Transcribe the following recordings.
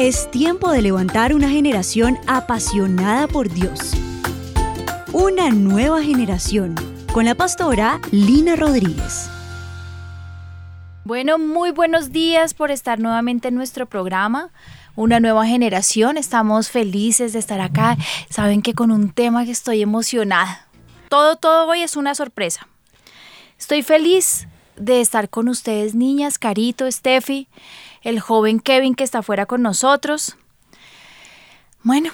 Es tiempo de levantar una generación apasionada por Dios. Una nueva generación con la pastora Lina Rodríguez. Bueno, muy buenos días por estar nuevamente en nuestro programa. Una nueva generación, estamos felices de estar acá. Saben que con un tema que estoy emocionada. Todo, todo hoy es una sorpresa. Estoy feliz de estar con ustedes, niñas, Carito, Steffi el joven Kevin que está fuera con nosotros. Bueno,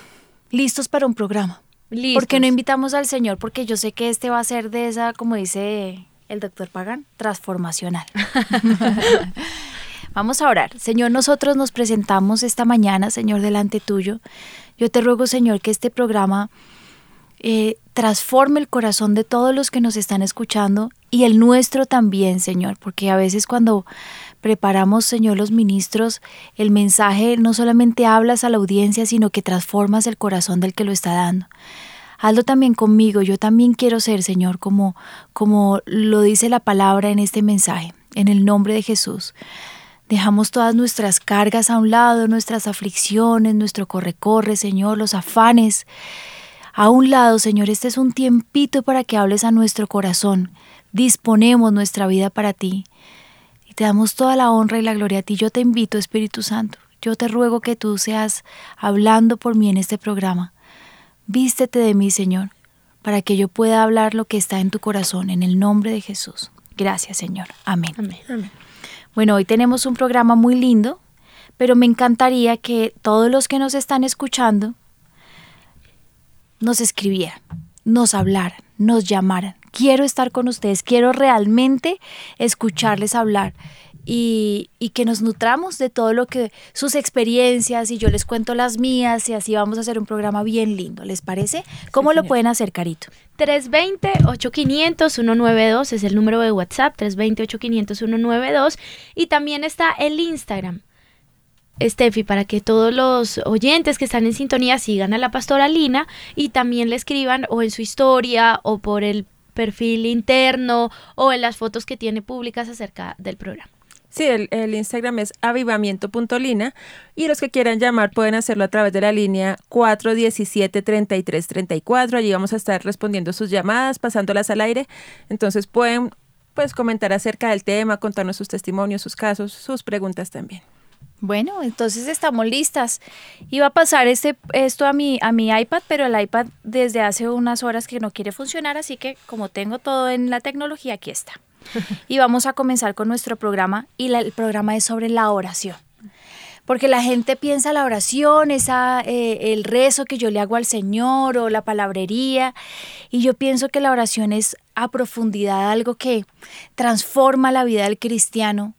listos para un programa. Listos. ¿Por qué no invitamos al Señor? Porque yo sé que este va a ser de esa, como dice el doctor Pagan, transformacional. Vamos a orar. Señor, nosotros nos presentamos esta mañana, Señor, delante tuyo. Yo te ruego, Señor, que este programa eh, transforme el corazón de todos los que nos están escuchando y el nuestro también, Señor, porque a veces cuando preparamos, Señor, los ministros, el mensaje no solamente hablas a la audiencia, sino que transformas el corazón del que lo está dando. Hazlo también conmigo, yo también quiero ser, Señor, como, como lo dice la palabra en este mensaje, en el nombre de Jesús. Dejamos todas nuestras cargas a un lado, nuestras aflicciones, nuestro corre-corre, Señor, los afanes. A un lado, Señor, este es un tiempito para que hables a nuestro corazón. Disponemos nuestra vida para ti te damos toda la honra y la gloria a ti. Yo te invito, Espíritu Santo. Yo te ruego que tú seas hablando por mí en este programa. Vístete de mí, Señor, para que yo pueda hablar lo que está en tu corazón, en el nombre de Jesús. Gracias, Señor. Amén. Amén. Bueno, hoy tenemos un programa muy lindo, pero me encantaría que todos los que nos están escuchando nos escribieran, nos hablaran, nos llamaran quiero estar con ustedes, quiero realmente escucharles hablar. Y, que nos nutramos de todo lo que sus experiencias y yo les cuento las mías y así vamos a hacer un programa bien lindo. ¿Les parece? ¿Cómo lo pueden hacer, Carito? 320-8500-192 es el número de WhatsApp, 320-8500-192 y también está el Instagram. Steffi, para que todos los oyentes que están en sintonía sigan a la pastora Lina y también le escriban o en su historia o por el perfil interno o en las fotos que tiene públicas acerca del programa. Sí, el, Instagram es avivamiento.lina y los que quieran llamar pueden hacerlo a través de la línea 417-3334. Allí vamos a estar respondiendo sus llamadas, pasándolas al aire. Entonces pueden pues comentar acerca del tema, contarnos sus testimonios, sus casos, sus preguntas también. Bueno, entonces estamos listas. Iba a pasar este, esto a mi, a mi iPad, pero el iPad desde hace unas horas que no quiere funcionar, así que como tengo todo en la tecnología, aquí está. Y vamos a comenzar con nuestro programa y el programa es sobre la oración. Porque la gente piensa la oración, esa, eh, el rezo que yo le hago al Señor o la palabrería. Y yo pienso que la oración es a profundidad algo que transforma la vida del cristiano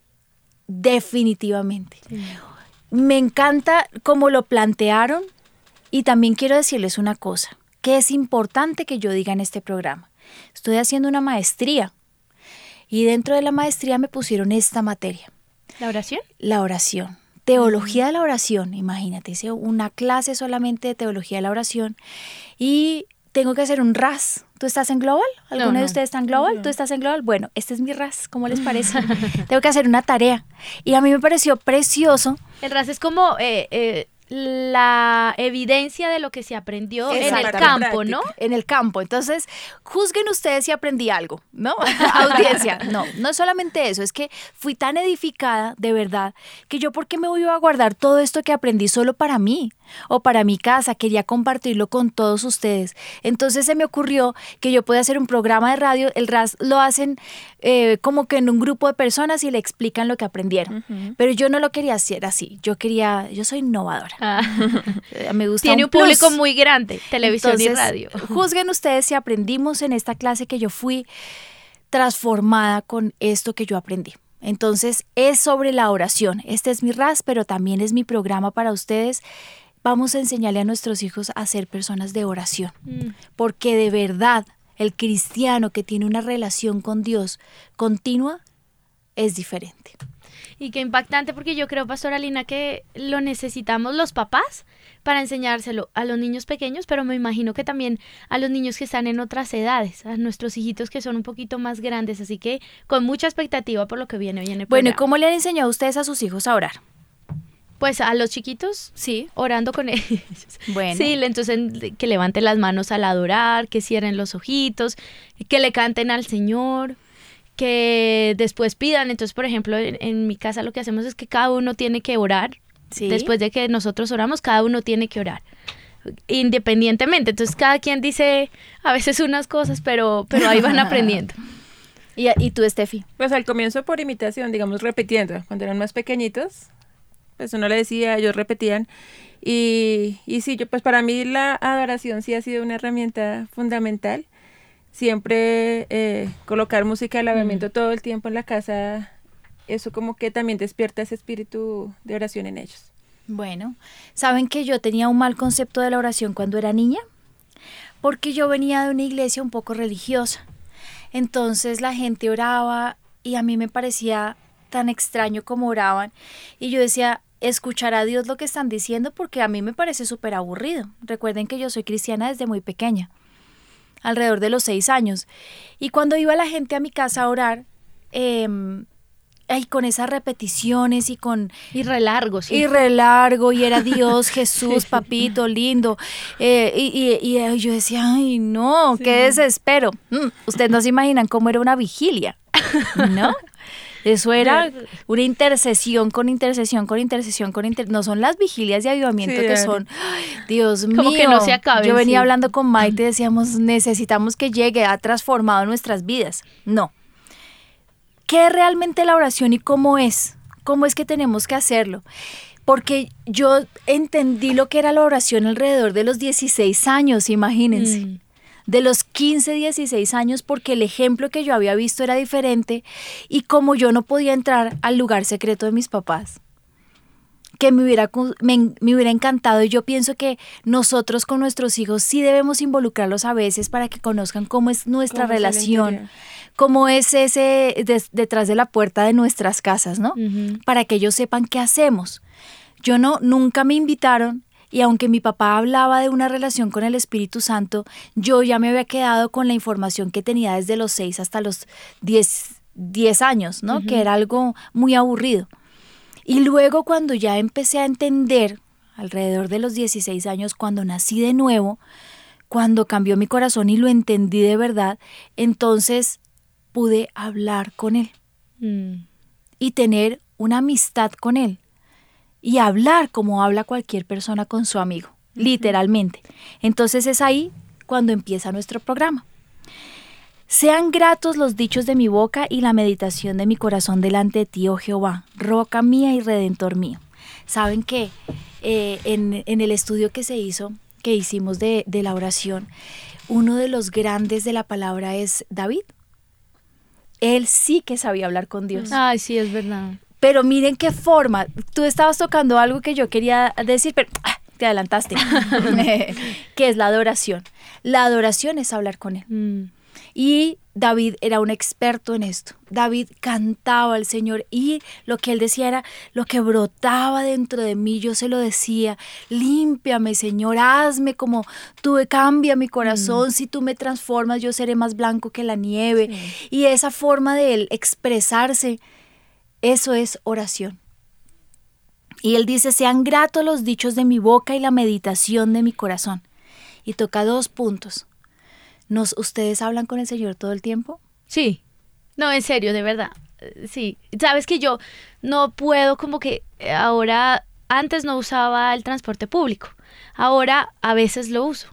definitivamente. Me encanta cómo lo plantearon y también quiero decirles una cosa, que es importante que yo diga en este programa. Estoy haciendo una maestría y dentro de la maestría me pusieron esta materia. ¿La oración? La oración. Teología de la oración, imagínate, una clase solamente de teología de la oración y tengo que hacer un RAS. ¿Tú estás en Global? ¿Alguno de ustedes está en Global? ¿Tú estás en Global? Bueno, este es mi RAS, ¿cómo les parece? tengo que hacer una tarea. Y a mí me pareció precioso. El RAS es como eh, eh, la evidencia de lo que se aprendió en el campo, ¿no? En el campo. Entonces, juzguen ustedes si aprendí algo, ¿no? Audiencia. No, no solamente eso, es que fui tan edificada, de verdad, que yo, ¿por qué me voy a guardar todo esto que aprendí solo para mí? o para mi casa, quería compartirlo con todos ustedes. Entonces se me ocurrió que yo podía hacer un programa de radio, el RAS lo hacen eh, como que en un grupo de personas y le explican lo que aprendieron. Pero yo no lo quería hacer así, yo quería, yo soy innovadora. Ah. Me gusta Tiene un, público muy grande, televisión y radio. Juzguen ustedes si aprendimos en esta clase que yo fui transformada con esto que yo aprendí. Entonces es sobre la oración. Este es mi RAS, pero también es mi programa para ustedes. Vamos a enseñarle a nuestros hijos a ser personas de oración, mm. porque de verdad el cristiano que tiene una relación con Dios continua es diferente. Y qué impactante porque yo creo, Pastora Lina, que lo necesitamos los papás para enseñárselo a los niños pequeños, pero me imagino que también a los niños que están en otras edades, a nuestros hijitos que son un poquito más grandes, así que con mucha expectativa por lo que viene hoy en el Bueno, ¿y cómo le han enseñado ustedes a sus hijos a orar? Pues a los chiquitos, Sí. orando con ellos. Bueno. Sí, entonces que levanten las manos al adorar, que cierren los ojitos, que le canten al Señor, que después pidan. Entonces, por ejemplo, en, en mi casa lo que hacemos es que cada uno tiene que orar. Sí. Después de que nosotros oramos, cada uno tiene que orar. Independientemente. Entonces, cada quien dice a veces unas cosas, pero, pero ahí van aprendiendo. ¿Y, y tú, Steffi? Pues al comienzo por imitación, digamos, repitiendo. Cuando eran más pequeñitos, pues uno le decía, ellos repetían. Y, y sí, yo, pues para mí la adoración sí ha sido una herramienta fundamental. Siempre eh, colocar música de lavamiento todo el tiempo en la casa, eso como que también despierta ese espíritu de oración en ellos. Bueno, ¿saben que yo tenía un mal concepto de la oración cuando era niña? Porque yo venía de una iglesia un poco religiosa. Entonces la gente oraba y a mí me parecía tan extraño como oraban. Y yo decía, escuchar a Dios lo que están diciendo porque a mí me parece súper aburrido. Recuerden que yo soy cristiana desde muy pequeña, alrededor de los seis años. Y cuando iba la gente a mi casa a orar, em, ay, con esas repeticiones y con Y re largo, sí. y re largo, y era Dios, Jesús, papito, lindo. Eh, y, y- y, eh, yo decía, ay, no, qué desespero. Mm, Ustedes no se imaginan cómo era una vigilia, ¿no? Eso era una intercesión con intercesión con intercesión con inter... No son las vigilias de avivamiento Sí, que Ari. son, ay, Dios mío. Como que no se acaben, Yo venía sí. hablando con Maite y decíamos, necesitamos que llegue, ha transformado nuestras vidas. No, ¿Qué es realmente la oración y cómo es? ¿Cómo es que tenemos que hacerlo? Porque yo entendí lo que era la oración alrededor de los 16 años, imagínense. Mm. De los 15, 16 años, porque el ejemplo que yo había visto era diferente y como yo no podía entrar al lugar secreto de mis papás que me hubiera, me, me hubiera encantado y yo pienso que nosotros con nuestros hijos sí debemos involucrarlos a veces para que conozcan cómo es nuestra Cómo relación, cómo es ese detrás de la puerta de nuestras casas, ¿no? Para que ellos sepan qué hacemos. Yo no, nunca me invitaron y aunque mi papá hablaba de una relación con el Espíritu Santo, yo ya me había quedado con la información que tenía desde los 6 hasta los 10, 10 años, ¿no? Que era algo muy aburrido. Y luego cuando ya empecé a entender, alrededor de los 16 años, cuando nací de nuevo, cuando cambió mi corazón y lo entendí de verdad, entonces pude hablar con él Mm. y tener una amistad con él y hablar como habla cualquier persona con su amigo, literalmente. Entonces es ahí cuando empieza nuestro programa. Sean gratos los dichos de mi boca y la meditación de mi corazón delante de ti, oh Jehová, roca mía y redentor mío. Saben que eh, en, en el estudio que se hizo, que hicimos de, de la oración, uno de los grandes de la palabra es David. Él sí que sabía hablar con Dios. Ay, sí, es verdad. Pero miren qué forma. Tú estabas tocando algo que yo quería decir, pero ah, te adelantaste. que es la adoración. La adoración es hablar con él. Mm. Y David era un experto en esto. David cantaba al Señor y lo que él decía era, lo que brotaba dentro de mí, yo se lo decía, límpiame Señor, hazme como tú, cambia mi corazón, si tú me transformas yo seré más blanco que la nieve. Y esa forma de él expresarse, eso es oración. Y él dice, sean gratos los dichos de mi boca y la meditación de mi corazón. Y toca dos puntos. Nos, ¿Ustedes hablan con el Señor todo el tiempo? Sí. No, en serio, de verdad. Eh, Sí. Sabes que yo no puedo como que eh, ahora, antes no usaba el transporte público. Ahora a veces lo uso.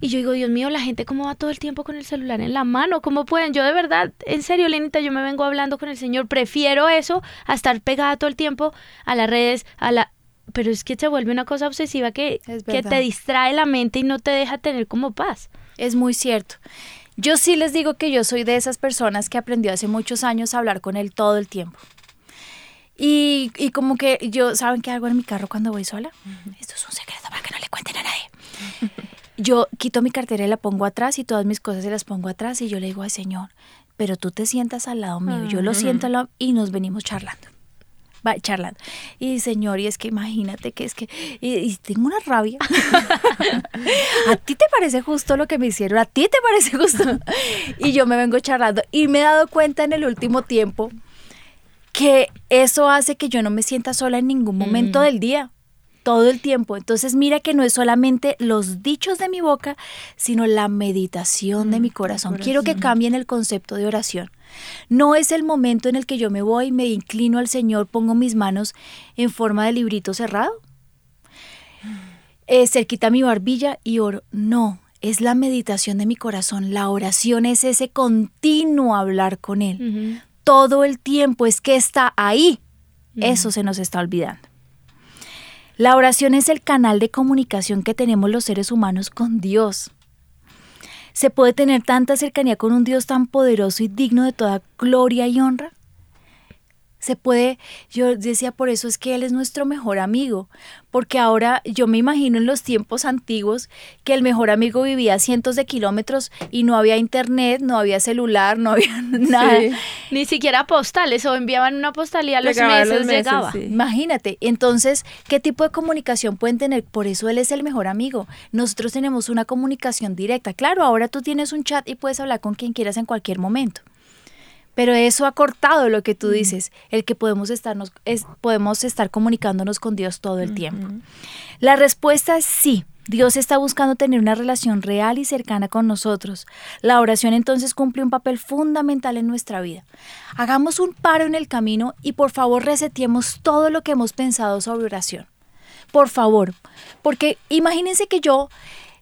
Y yo digo, Dios mío, la gente cómo va todo el tiempo con el celular en la mano, ¿cómo pueden? Yo de verdad, en serio, Lenita, yo me vengo hablando con el Señor, prefiero eso a estar pegada todo el tiempo a las redes, a la... Pero es que se vuelve una cosa obsesiva que, que te distrae la mente y no te deja tener como paz. Es muy cierto. Yo sí les digo que yo soy de esas personas que aprendió hace muchos años a hablar con él todo el tiempo. Y, y como que yo, ¿saben qué hago en mi carro cuando voy sola? Esto es un secreto para que no le cuenten a nadie. Yo quito mi cartera y la pongo atrás y todas mis cosas se las pongo atrás y yo le digo, ay Señor, pero tú te sientas al lado mío, yo lo siento al lado y nos venimos charlando. Va, charlando. Y Señor, y es que imagínate que es que, y, y tengo una rabia. ¿A ti te parece justo lo que me hicieron? ¿A ti te parece justo? Y yo me vengo charlando y me he dado cuenta en el último tiempo que eso hace que yo no me sienta sola en ningún momento Mm. del día, todo el tiempo. Entonces mira que no es solamente los dichos de mi boca, sino la meditación de Mm, mi corazón. Quiero que cambien el concepto de oración. No es el momento en el que yo me voy, me inclino al Señor, pongo mis manos en forma de librito cerrado, eh, cerquita mi barbilla y oro. No, es la meditación de mi corazón. La oración es ese continuo hablar con Él todo el tiempo, es que está ahí. Eso se nos está olvidando. La oración es el canal de comunicación que tenemos los seres humanos con Dios. ¿Se puede tener tanta cercanía con un Dios tan poderoso y digno de toda gloria y honra? Se puede, yo decía, por eso es que Él es nuestro mejor amigo, porque ahora yo me imagino en los tiempos antiguos que el mejor amigo vivía a cientos de kilómetros y no había internet, no había celular, no había nada. Sí. Ni siquiera postales o enviaban una postal y a los meses, los meses, llegaba. sí. Imagínate, entonces, ¿qué tipo de comunicación pueden tener? Por eso él es el mejor amigo. Nosotros tenemos una comunicación directa. Claro, ahora tú tienes un chat y puedes hablar con quien quieras en cualquier momento. Pero eso ha cortado lo que tú dices, el que podemos, estarnos, es, podemos estar comunicándonos con Dios todo el tiempo. La respuesta es sí. Dios está buscando tener una relación real y cercana con nosotros. La oración entonces cumple un papel fundamental en nuestra vida. Hagamos un paro en el camino y por favor reseteemos todo lo que hemos pensado sobre oración. Por favor, porque imagínense que yo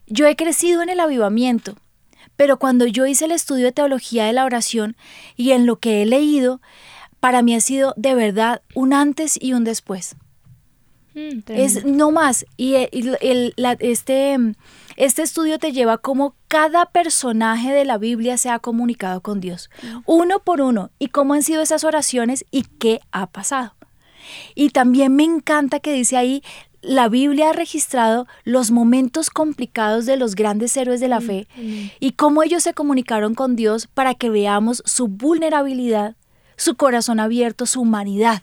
yo he crecido en el avivamiento, pero cuando yo hice el estudio de teología de la oración y en lo que he leído, para mí ha sido de verdad un antes y un después. Mm, Es no más. Y, eh, el- el- la- este, mm, este estudio te lleva a cómo cada personaje de la Biblia se ha comunicado con Dios, uno por uno, y cómo han sido esas oraciones y qué ha pasado. Y también me encanta que dice ahí, la Biblia ha registrado los momentos complicados de los grandes héroes de la fe y cómo ellos se comunicaron con Dios para que veamos su vulnerabilidad, su corazón abierto, su humanidad,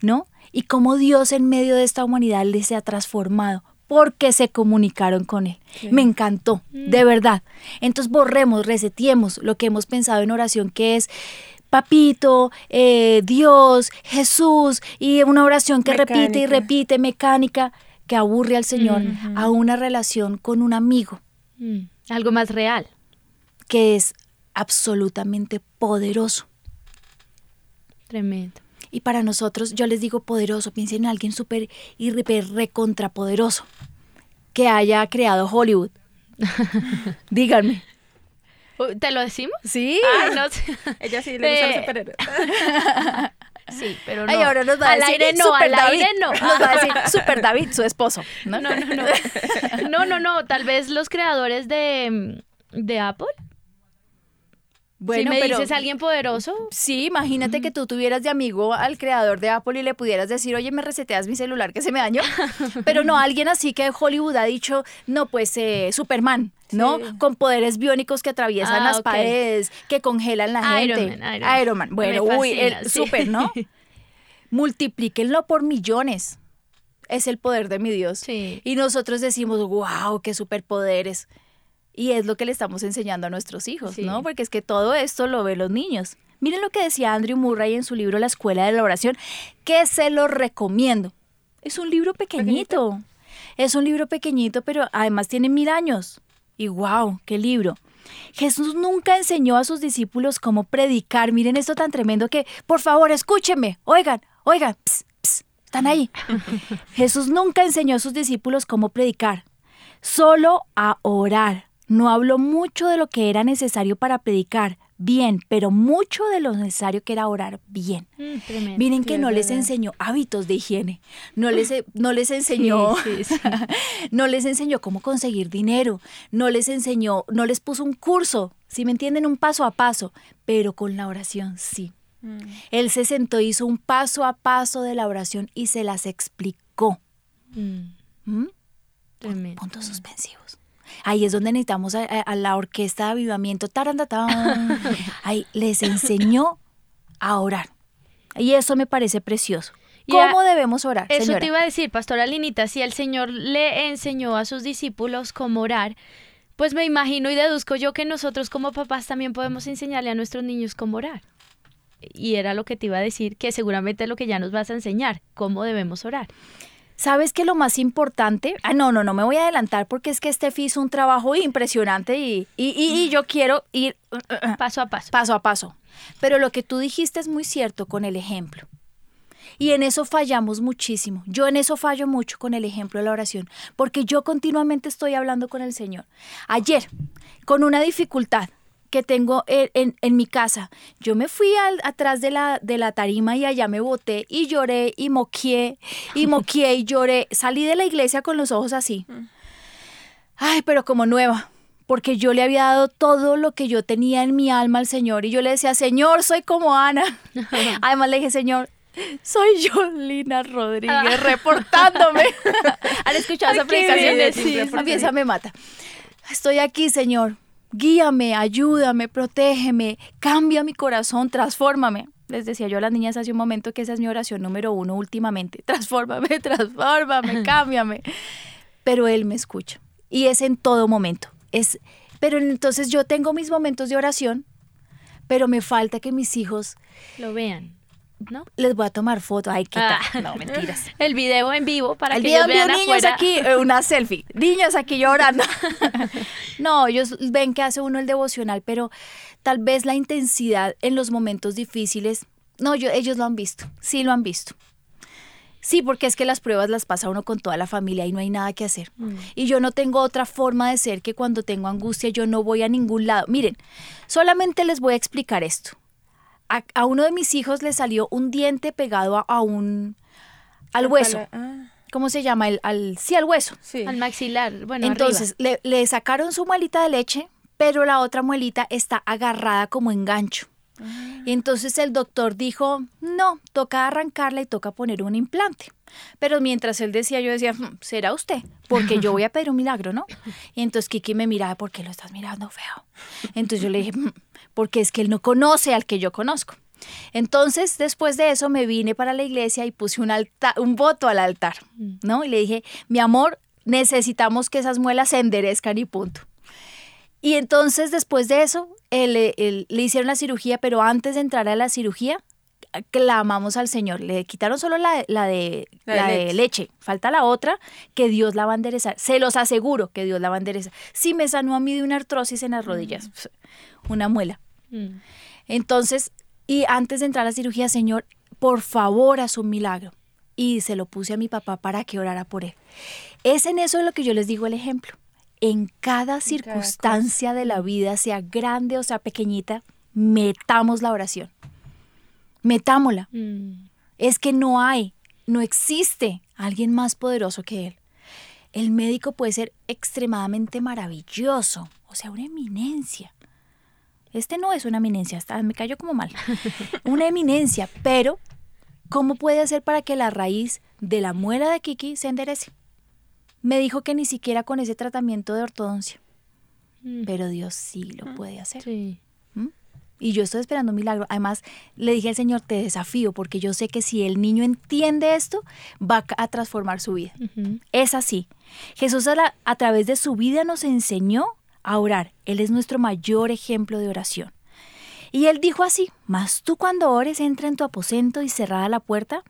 ¿no? Y cómo Dios en medio de esta humanidad les ha transformado porque se comunicaron con Él. Me encantó, de verdad. Entonces borremos, resetiemos lo que hemos pensado en oración, que es Papito, eh, Dios, Jesús, y una oración que repite y repite, mecánica, que aburre al Señor, a una relación con un amigo Mm, Algo más real. que es absolutamente poderoso. Tremendo. Y para nosotros, yo les digo poderoso, piensen en alguien súper y recontra recontrapoderoso que haya creado Hollywood. Díganme. ¿Te lo decimos? Sí. Ay, no sé. Ella sí le gusta los Eh, superhéroes. Sí, pero no. Ay, ahora nos va a al decir aire no, Super al David. aire no. Nos va a decir Super David, su esposo. ¿no? No, no, no. No, no, no. Tal vez los creadores de, de Apple. Bueno, si me pero dices alguien poderoso, sí, imagínate que tú tuvieras de amigo al creador de Apple y le pudieras decir, oye, me reseteas mi celular que se me dañó. Pero no, alguien así que Hollywood ha dicho, no, pues eh, Superman, ¿no? Sí. Con poderes biónicos que atraviesan Ah, las paredes, que congelan la Iron gente. Man, Iron Man. Bueno, uy, el sí. super, ¿no? Multiplíquenlo por millones. Es el poder de mi Dios. Sí. Y nosotros decimos, wow, qué superpoderes. Y es lo que le estamos enseñando a nuestros hijos, Sí. ¿no? Porque es que todo esto lo ven los niños. Miren lo que decía Andrew Murray en su libro La Escuela de la Oración, que se lo recomiendo. Es un libro pequeñito. Es un libro pequeñito, pero además tiene mil años. Y wow, qué libro. Jesús nunca enseñó a sus discípulos cómo predicar. Miren esto tan tremendo que, por favor, escúchenme. Oigan, oigan, ps, ps, están ahí. Jesús nunca enseñó a sus discípulos cómo predicar, solo a orar. No habló mucho de lo que era necesario para predicar bien, pero mucho de lo necesario que era orar bien. mm, tremendo. Miren que no les enseñó hábitos de higiene, no les, no les enseñó, Sí, sí, sí. no les enseñó cómo conseguir dinero, no les enseñó, no les puso un curso, si me entienden, un paso a paso, pero con la oración sí. Mm. Él se sentó, hizo un paso a paso de la oración y se las explicó. Mm, ¿Mm? tremendo. Puntos suspensivos. Ahí es donde necesitamos a, a- a la orquesta de avivamiento. tarandatán. Ahí les enseñó a orar. Y eso me parece precioso. ¿Cómo debemos orar, Eso señora? te iba a decir, Pastora Linita, si el Señor le enseñó a sus discípulos cómo orar, pues me imagino y deduzco yo que nosotros como papás también podemos enseñarle a nuestros niños cómo orar. y era lo que te iba a decir, que seguramente es lo que ya nos vas a enseñar, cómo debemos orar. ¿Sabes que lo más importante? Ah, no, no, no me voy a adelantar porque es que Steffi hizo un trabajo impresionante y, y, y, yo quiero ir uh, uh, uh, paso a paso. Paso a paso. Pero lo que tú dijiste es muy cierto con el ejemplo. Y en eso fallamos muchísimo. Yo en eso fallo mucho con el ejemplo de la oración, porque yo continuamente estoy hablando con el Señor. Ayer, con una dificultad, que tengo en, en, mi casa. Yo me fui al, atrás de la, de la tarima y allá me boté y lloré y moqué y moqué y lloré. Salí de la iglesia con los ojos así. Ay, pero como nueva, porque yo le había dado todo lo que yo tenía en mi alma al Señor y yo le decía, Señor, soy como Ana. Además le dije, Señor, soy yo, Lina Rodríguez, ah. reportándome. ¿Han escuchado esa predicación? Sí, a mí esa me mata. Estoy aquí, Señor guíame, ayúdame, protégeme, cambia mi corazón, transfórmame. Les decía yo a las niñas hace un momento que esa es mi oración número uno últimamente. Transfórmame, transfórmame, cámbiame. Pero Él me escucha. Y es en todo momento. Es, pero entonces yo tengo mis momentos de oración, pero me falta que mis hijos lo vean. ¿No? Les voy a tomar fotos. Ay, qué ah. tal. No, mentiras. El video en vivo para el que video ellos vean niños aquí, eh, una selfie. Niños aquí llorando. no, ellos ven que hace uno el devocional, pero tal vez la intensidad en los momentos difíciles, no, yo, ellos lo han visto. Sí lo han visto. Sí, porque es que las pruebas las pasa uno con toda la familia y no hay nada que hacer. Mm. Y yo no tengo otra forma de ser que cuando tengo angustia yo no voy a ningún lado. Miren, solamente les voy a explicar esto a, uno de mis hijos le salió un diente pegado a, un al hueso. Ah. ¿Cómo se llama? El, al, sí, al hueso. Al maxilar. Bueno, Entonces, le, le, sacaron su muelita de leche, pero la otra muelita está agarrada como en gancho. Ah. Y entonces el doctor dijo, no, toca arrancarla y toca poner un implante. Pero mientras él decía, yo decía, hmm, será usted, porque yo voy a pedir un milagro, ¿no? Y entonces Kiki me miraba, ¿por qué lo estás mirando feo? Entonces yo le dije, hmm, porque es que él no conoce al que yo conozco. Entonces, después de eso, me vine para la iglesia y puse un, un voto al altar, ¿no? Y le dije, mi amor, necesitamos que esas muelas se enderezcan y punto. Y entonces, después de eso, le hicieron la cirugía, pero antes de entrar a la cirugía, clamamos al Señor. Le quitaron solo la, de, la, de, leche. Falta la otra, que Dios la va a enderezar. Se los aseguro que Dios la va a enderezar. Sí me sanó a mí de una artrosis en las rodillas, mm. una muela. Mm. Entonces, y antes de entrar a la cirugía, Señor, por favor, haz un milagro. Y se lo puse a mi papá para que orara por él. Es en eso lo que yo les digo el ejemplo. En cada circunstancia de la vida, sea grande o sea pequeñita, metamos la oración metámosla. Mm. Es que no hay, no existe alguien más poderoso que él. El médico puede ser extremadamente maravilloso, o sea, una eminencia. Este no es una eminencia, hasta me cayó como mal. Una eminencia, pero ¿cómo puede hacer para que la raíz de la muela de Kiki se enderece? Me dijo que ni siquiera con ese tratamiento de ortodoncia. Mm. Pero Dios sí lo puede hacer. Sí. Y yo estoy esperando un milagro. Además, le dije al Señor, te desafío, porque yo sé que si el niño entiende esto, va a transformar su vida. Es así. Jesús a, a través de su vida nos enseñó a orar. Él es nuestro mayor ejemplo de oración. Y él dijo así, mas tú cuando ores entra en tu aposento y cerrada la puerta,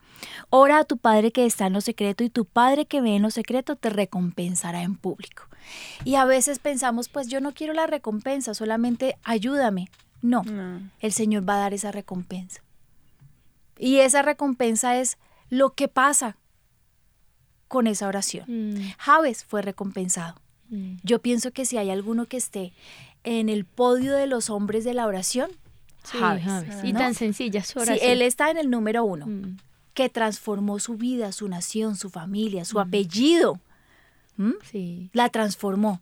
ora a tu Padre que está en lo secreto y tu Padre que ve en lo secreto te recompensará en público. Y a veces pensamos, pues yo no quiero la recompensa, solamente ayúdame, no, el Señor va a dar esa recompensa. Y esa recompensa es lo que pasa con esa oración. Mm. Javes fue recompensado. Mm. Yo pienso que si hay alguno que esté en el podio de los hombres de la oración, Javes. Y tan sencilla su oración. Sí, él está en el número uno, mm. que transformó su vida, su nación, su familia, su apellido. Sí. La transformó.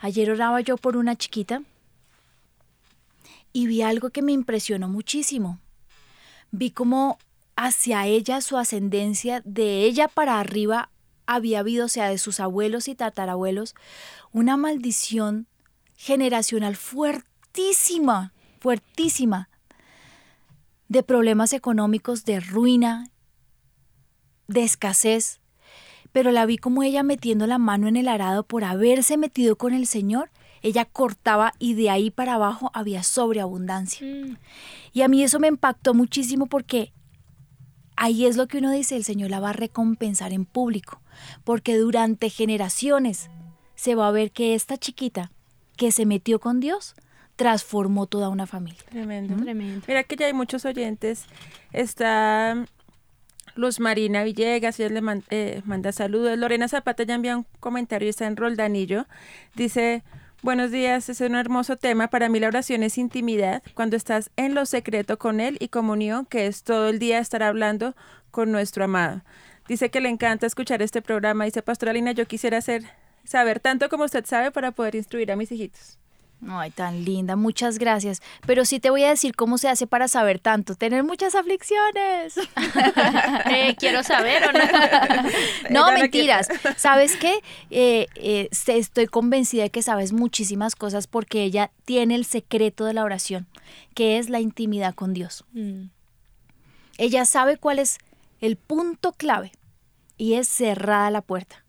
Ayer oraba yo por una chiquita y vi algo que me impresionó muchísimo. Vi cómo hacia ella su ascendencia, de ella para arriba, había habido, o sea, de sus abuelos y tatarabuelos, una maldición generacional fuertísima, fuertísima, de problemas económicos, de ruina, de escasez. Pero la vi como ella metiendo la mano en el arado por haberse metido con el Señor ella cortaba y de ahí para abajo había sobreabundancia. Mm. Y a mí eso me impactó muchísimo porque ahí es lo que uno dice, el Señor la va a recompensar en público, porque durante generaciones se va a ver que esta chiquita que se metió con Dios transformó toda una familia. Tremendo. Tremendo. Mira que ya hay muchos oyentes. Está Luz Marina Villegas, ella le man- eh, manda saludos. Lorena Zapata ya envía un comentario, está en Roldanillo. Dice, buenos días, es un hermoso tema. Para mí la oración es intimidad, cuando estás en lo secreto con Él y comunión, que es todo el día estar hablando con nuestro amado. Dice que le encanta escuchar este programa. Dice, Pastora Lina, yo quisiera hacer, saber tanto como usted sabe para poder instruir a mis hijitos. Ay, tan linda, muchas gracias. Pero sí te voy a decir cómo se hace para saber tanto, tener muchas aflicciones. Eh, quiero saber o no. No, mentiras. ¿Sabes qué? Eh, eh, estoy convencida de que sabes muchísimas cosas porque ella tiene el secreto de la oración, que es la intimidad con Dios. Mm. Ella sabe cuál es el punto clave y es cerrada la puerta.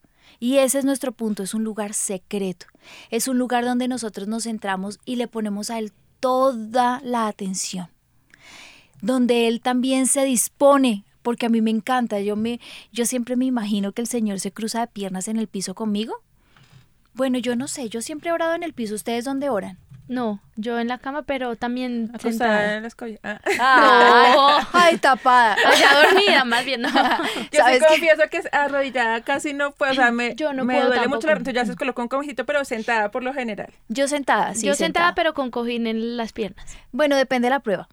Y ese es nuestro punto, es un lugar secreto. Es un lugar donde nosotros nos centramos y le ponemos a Él toda la atención. Donde Él también se dispone, porque a mí me encanta. Yo, me, yo siempre me imagino que el Señor se cruza de piernas en el piso conmigo. Bueno, yo no sé, yo siempre he orado en el piso. ¿Ustedes dónde oran? No, yo en la cama, pero también Acostada sentada. en las collas. Ah. Ah, Ay, tapada. Allá dormida, más bien. No. Yo sí confieso que arrodillada casi no puedo, o sea, me, Yo no me puedo duele tampoco. mucho la entonces ya se coloca un cojito, pero sentada por lo general. Yo sentada, sí. yo sentada, pero con cojín en las piernas. Bueno, depende de la prueba.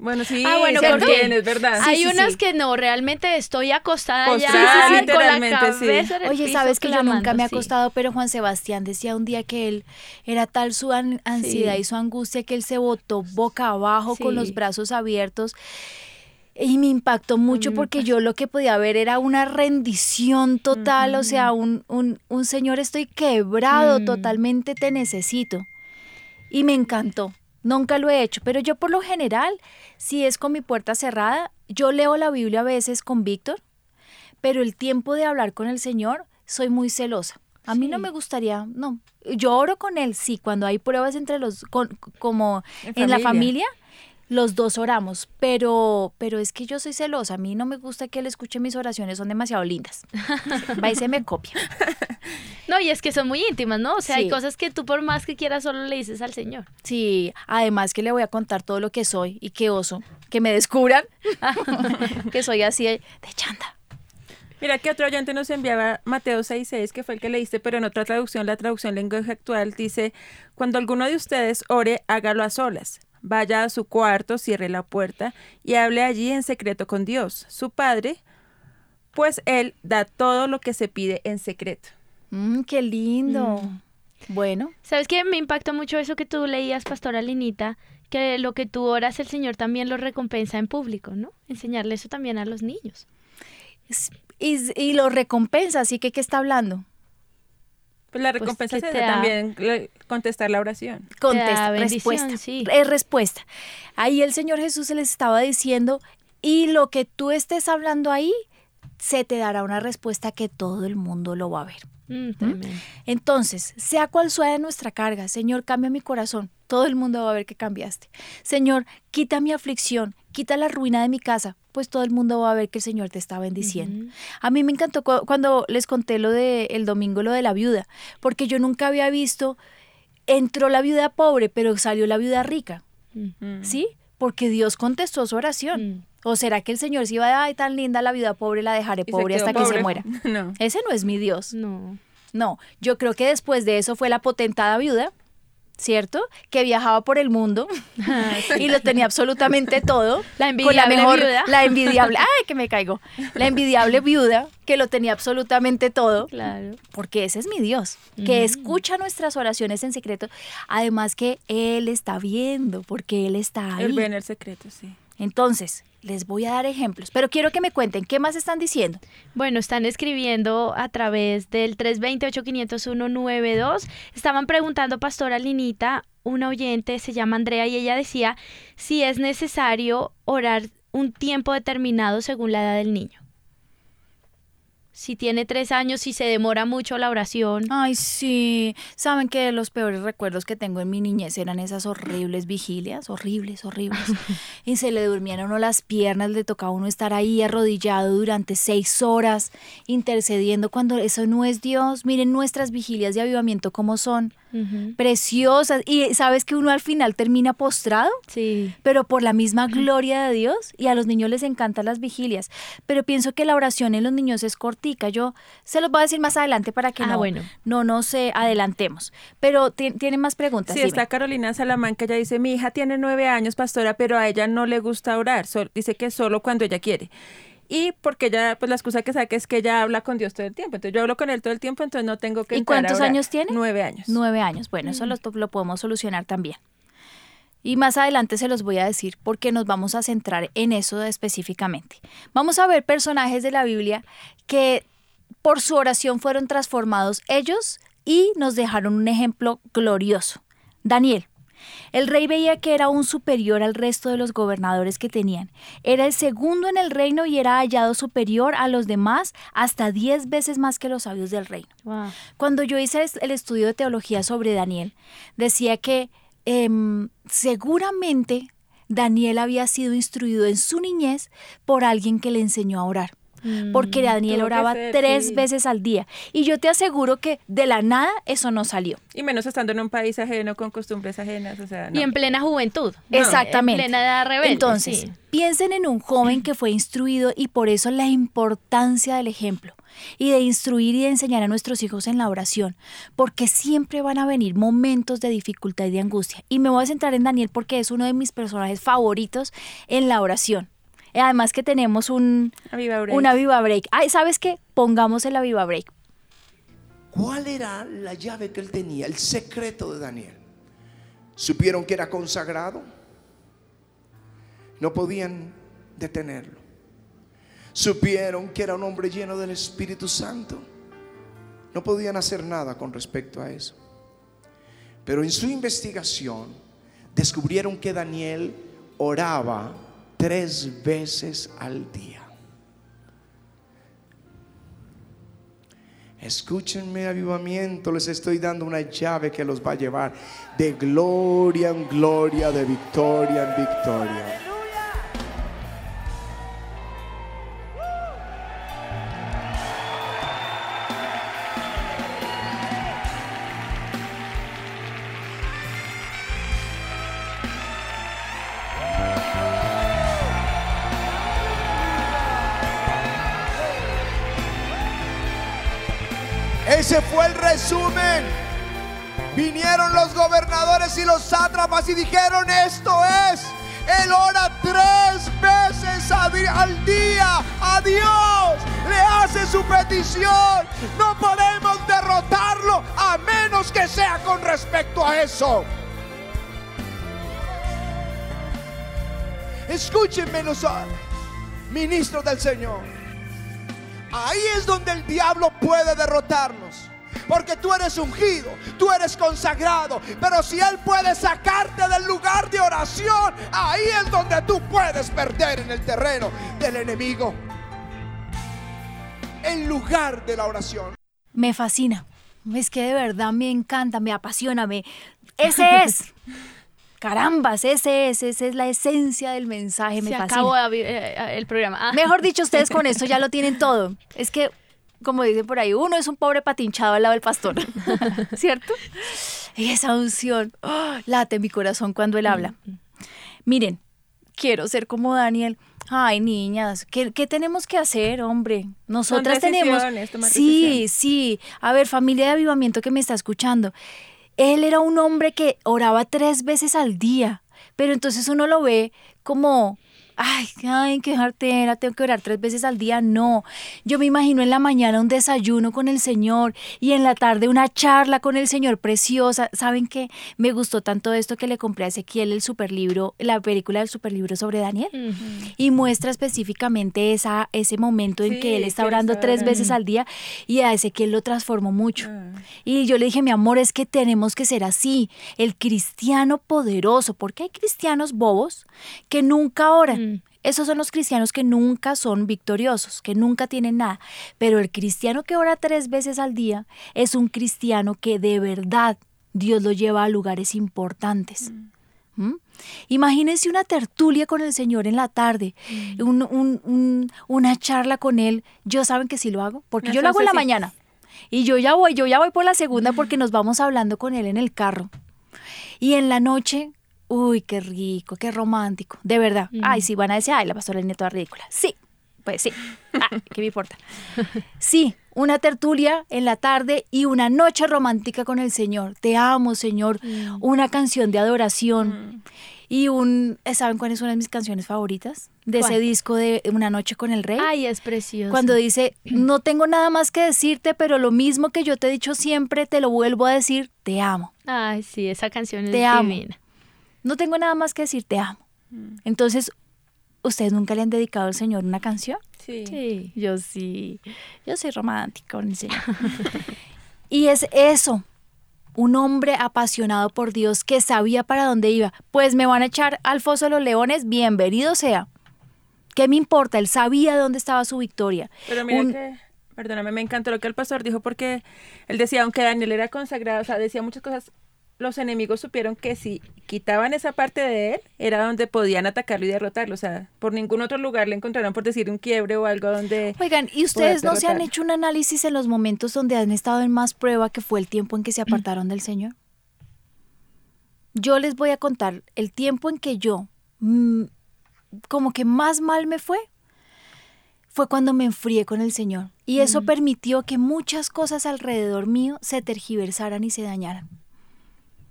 Bueno, sí, Ah, bueno, es verdad. Hay sí, unas sí. que no, realmente estoy acostada ya con la sí. cabeza en el Oye, piso sabes que yo nunca clamando, me he sí. acostado, pero Juan Sebastián decía un día que él era tal su an- ansiedad Sí. y su angustia que él se botó boca abajo con los brazos abiertos. Y me impactó mucho me porque yo lo que podía ver era una rendición total, o sea, un, un, un señor, estoy quebrado, Mm. totalmente te necesito. Y me encantó. Nunca lo he hecho, pero yo por lo general, si es con mi puerta cerrada, yo leo la Biblia a veces con Víctor, pero el tiempo de hablar con el Señor, soy muy celosa. A mí no me gustaría, no. Yo oro con él, sí, cuando hay pruebas entre los, con- como En en, la familia. familia, los dos oramos, pero, pero es que yo soy celosa, a mí no me gusta que él escuche mis oraciones, son demasiado lindas. Va y se me copia. No, y es que son muy íntimas, ¿no? O sea, hay cosas que tú por más que quieras solo le dices al Señor. Sí, además que le voy a contar todo lo que soy y qué oso, que me descubran que soy así de, de chanda. Mira que otro oyente nos enviaba Mateo 6.6, que fue el que leíste, pero en otra traducción, la traducción lenguaje actual, dice, cuando alguno de ustedes ore, hágalo a solas. Vaya a su cuarto, cierre la puerta y hable allí en secreto con Dios, su Padre, pues Él da todo lo que se pide en secreto. Mm, qué lindo. Bueno, ¿Sabes qué? Me impactó mucho eso que tú leías, Pastora Linita, que lo que tú oras, el Señor también lo recompensa en público, ¿no? Enseñarle eso también a los niños. y, y lo recompensa, así que ¿qué está hablando? Pues la Pues, recompensa ¿qué es también contestar la oración. Contesta, respuesta. sí. Es respuesta. Ahí el Señor Jesús les estaba diciendo, y lo que tú estés hablando ahí, se te dará una respuesta que todo el mundo lo va a ver. Mm. Entonces, sea cual sea nuestra carga, Señor, cambia mi corazón. Todo el mundo va a ver que cambiaste. Señor, quita mi aflicción, quita la ruina de mi casa, pues todo el mundo va a ver que el Señor te está bendiciendo. A mí me encantó cu- cuando les conté lo de el domingo, lo de la viuda, porque yo nunca había visto, entró la viuda pobre, pero salió la viuda rica. ¿sí? Porque Dios contestó su oración. Mm. ¿O será que el Señor se iba a, ay, tan linda la viuda pobre, la dejaré pobre hasta que se muera? No. Ese no es mi Dios. No. No, yo creo que después de eso fue la potentada viuda, ¿cierto? Que viajaba por el mundo y lo tenía absolutamente todo. La con la envidiable mejor, viuda. la envidiable, ay, que me caigo. La envidiable viuda que lo tenía absolutamente todo. Claro. Porque ese es mi Dios, que escucha nuestras oraciones en secreto, además que Él está viendo, porque Él está ahí. Él ve en el secreto, sí. Entonces, les voy a dar ejemplos, pero quiero que me cuenten, ¿qué más están diciendo? Bueno, están escribiendo a través del 328-501-92. Estaban preguntando, Pastora Linita, una oyente se llama Andrea y ella decía si es necesario orar un tiempo determinado según la edad del niño. Si tiene tres años, si se demora mucho la oración. Ay, sí. Saben que los peores recuerdos que tengo en mi niñez eran esas horribles vigilias, horribles, horribles. y se le durmían a uno las piernas, le tocaba a uno estar ahí arrodillado durante seis horas, intercediendo cuando eso no es Dios. Miren nuestras vigilias de avivamiento como son. Preciosas. Y sabes que uno al final termina postrado. Sí. Pero por la misma gloria de Dios. Y a los niños les encantan las vigilias. Pero pienso que la oración en los niños es cortica. Yo se los voy a decir más adelante para que Ah, no, bueno. no nos eh, adelantemos. Pero ti- tienen más preguntas. Sí, dime. está Carolina Salamanca, ella dice, mi hija tiene nueve años, pastora, pero a ella no le gusta orar, dice que solo cuando ella quiere. Y porque ella, pues la excusa que saca es que ella habla con Dios todo el tiempo. Entonces yo hablo con él todo el tiempo, entonces no tengo que ¿Y cuántos años tiene? Nueve años. Nueve años. Bueno, eso lo, lo podemos solucionar también. Y más adelante se los voy a decir porque nos vamos a centrar en eso específicamente. Vamos a ver personajes de la Biblia que por su oración fueron transformados ellos y nos dejaron un ejemplo glorioso. Daniel. El rey veía que era un superior al resto de los gobernadores que tenían. Era el segundo en el reino y era hallado superior a los demás hasta diez veces más que los sabios del reino. Wow. Cuando yo hice el estudio de teología sobre Daniel, decía que em, seguramente Daniel había sido instruido en su niñez por alguien que le enseñó a orar. Porque Daniel oraba ser, tres sí. veces al día. Y yo te aseguro que de la nada eso no salió. Y menos estando en un país ajeno con costumbres ajenas, o sea, no. Y en plena juventud. Exactamente. En plena edad rebelde. Entonces, sí. piensen en un joven que fue instruido y por eso la importancia del ejemplo y de instruir y de enseñar a nuestros hijos en la oración, porque siempre van a venir momentos de dificultad y de angustia. Y me voy a centrar en Daniel porque es uno de mis personajes favoritos en la oración. Y Además que tenemos un, Aviva Break. una viva break. Ay, ¿sabes qué? Pongamos el viva break. ¿Cuál era la llave que él tenía? El secreto de Daniel. Supieron que era consagrado. No podían detenerlo. Supieron que era un hombre lleno del Espíritu Santo. No podían hacer nada con respecto a eso. Pero en su investigación descubrieron que Daniel oraba tres veces al día. Escúchenme, avivamiento, les estoy dando una llave que los va a llevar de gloria en gloria, de victoria en victoria. Y dijeron, esto es, él ora tres veces al día a Dios, le hace su petición, no podemos derrotarlo a menos que sea con respecto a eso. Escúchenme los ministros del Señor. Ahí es donde el diablo puede derrotarnos. Porque tú eres ungido, tú eres consagrado. Pero si Él puede sacarte del lugar de oración, ahí es donde tú puedes perder en el terreno del enemigo. En lugar de la oración. Me fascina. Es que de verdad me encanta, me apasiona, me... Ese es. Carambas, ese es, esa es la esencia del mensaje, me Se fascina. acabó David, eh, el programa. Ah. Mejor dicho, ustedes con esto ya lo tienen todo. Es que, como dicen por ahí, uno es un pobre patinchado al lado del pastor. ¿Cierto? Y esa unción ¡oh! late mi corazón cuando él habla. Miren, quiero ser como Daniel. Ay, niñas, ¿qué, qué tenemos que hacer, hombre? Nosotras tenemos... Sí, sí. A ver, familia de avivamiento que me está escuchando. Él era un hombre que oraba tres veces al día, pero entonces uno lo ve como, ay, ay, qué jartera, tengo que orar tres veces al día. No, yo me imagino en la mañana un desayuno con el Señor y en la tarde una charla con el Señor preciosa. ¿Saben qué? Me gustó tanto esto que le compré a Ezequiel el superlibro, la película del superlibro sobre Daniel y muestra específicamente esa, ese momento en que él está orando tres veces al día y a Ezequiel lo transformó mucho. Ah. Y yo le dije, mi amor, es que tenemos que ser así, el cristiano poderoso, porque hay cristianos bobos que nunca oran. Esos son los cristianos que nunca son victoriosos, que nunca tienen nada. Pero el cristiano que ora tres veces al día es un cristiano que de verdad Dios lo lleva a lugares importantes. ¿Mm? Imagínense una tertulia con el Señor en la tarde, un- un- un- una charla con Él. Yo saben que sí lo hago, porque yo lo hago en la mañana. Y yo ya voy, yo ya voy por la segunda porque nos vamos hablando con Él en el carro. Y en la noche, uy, qué rico, qué romántico, de verdad. Ay, sí, van a decir, ay, la pastora Lina toda ridícula. Sí, pues sí. Ah, ¿Qué me importa? Sí, una tertulia en la tarde y una noche romántica con el Señor. Te amo, Señor. Una canción de adoración. Y un, ¿saben cuáles son mis canciones favoritas? De ese ¿Cuál? disco de Una noche con el rey. Ay, es precioso. Cuando dice, no tengo nada más que decirte, pero lo mismo que yo te he dicho siempre, te lo vuelvo a decir, te amo. Ay, sí, esa canción es Te amo. No tengo nada más que decir, te amo. Entonces, ¿ustedes nunca le han dedicado al Señor una canción? Sí. Sí. Yo sí, yo soy romántica con el Señor. y es eso, un hombre apasionado por Dios que sabía para dónde iba. Pues me van a echar al foso de los leones, bienvenido sea. ¿Qué me importa? Él sabía dónde estaba su victoria. Pero mira Un- que, perdóname, me encantó lo que el pastor dijo porque él decía, aunque Daniel era consagrado, o sea, decía muchas cosas, los enemigos supieron que si quitaban esa parte de él, era donde podían atacarlo y derrotarlo. O sea, por ningún otro lugar le encontraron, por decir, un quiebre o algo donde... Oigan, ¿y ustedes no se han hecho un análisis en los momentos donde han estado en más prueba que fue el tiempo en que se apartaron del Señor? Yo les voy a contar el tiempo en que yo, mm, como que más mal me fue, fue cuando me enfrié con el Señor. Y eso permitió que muchas cosas alrededor mío se tergiversaran y se dañaran.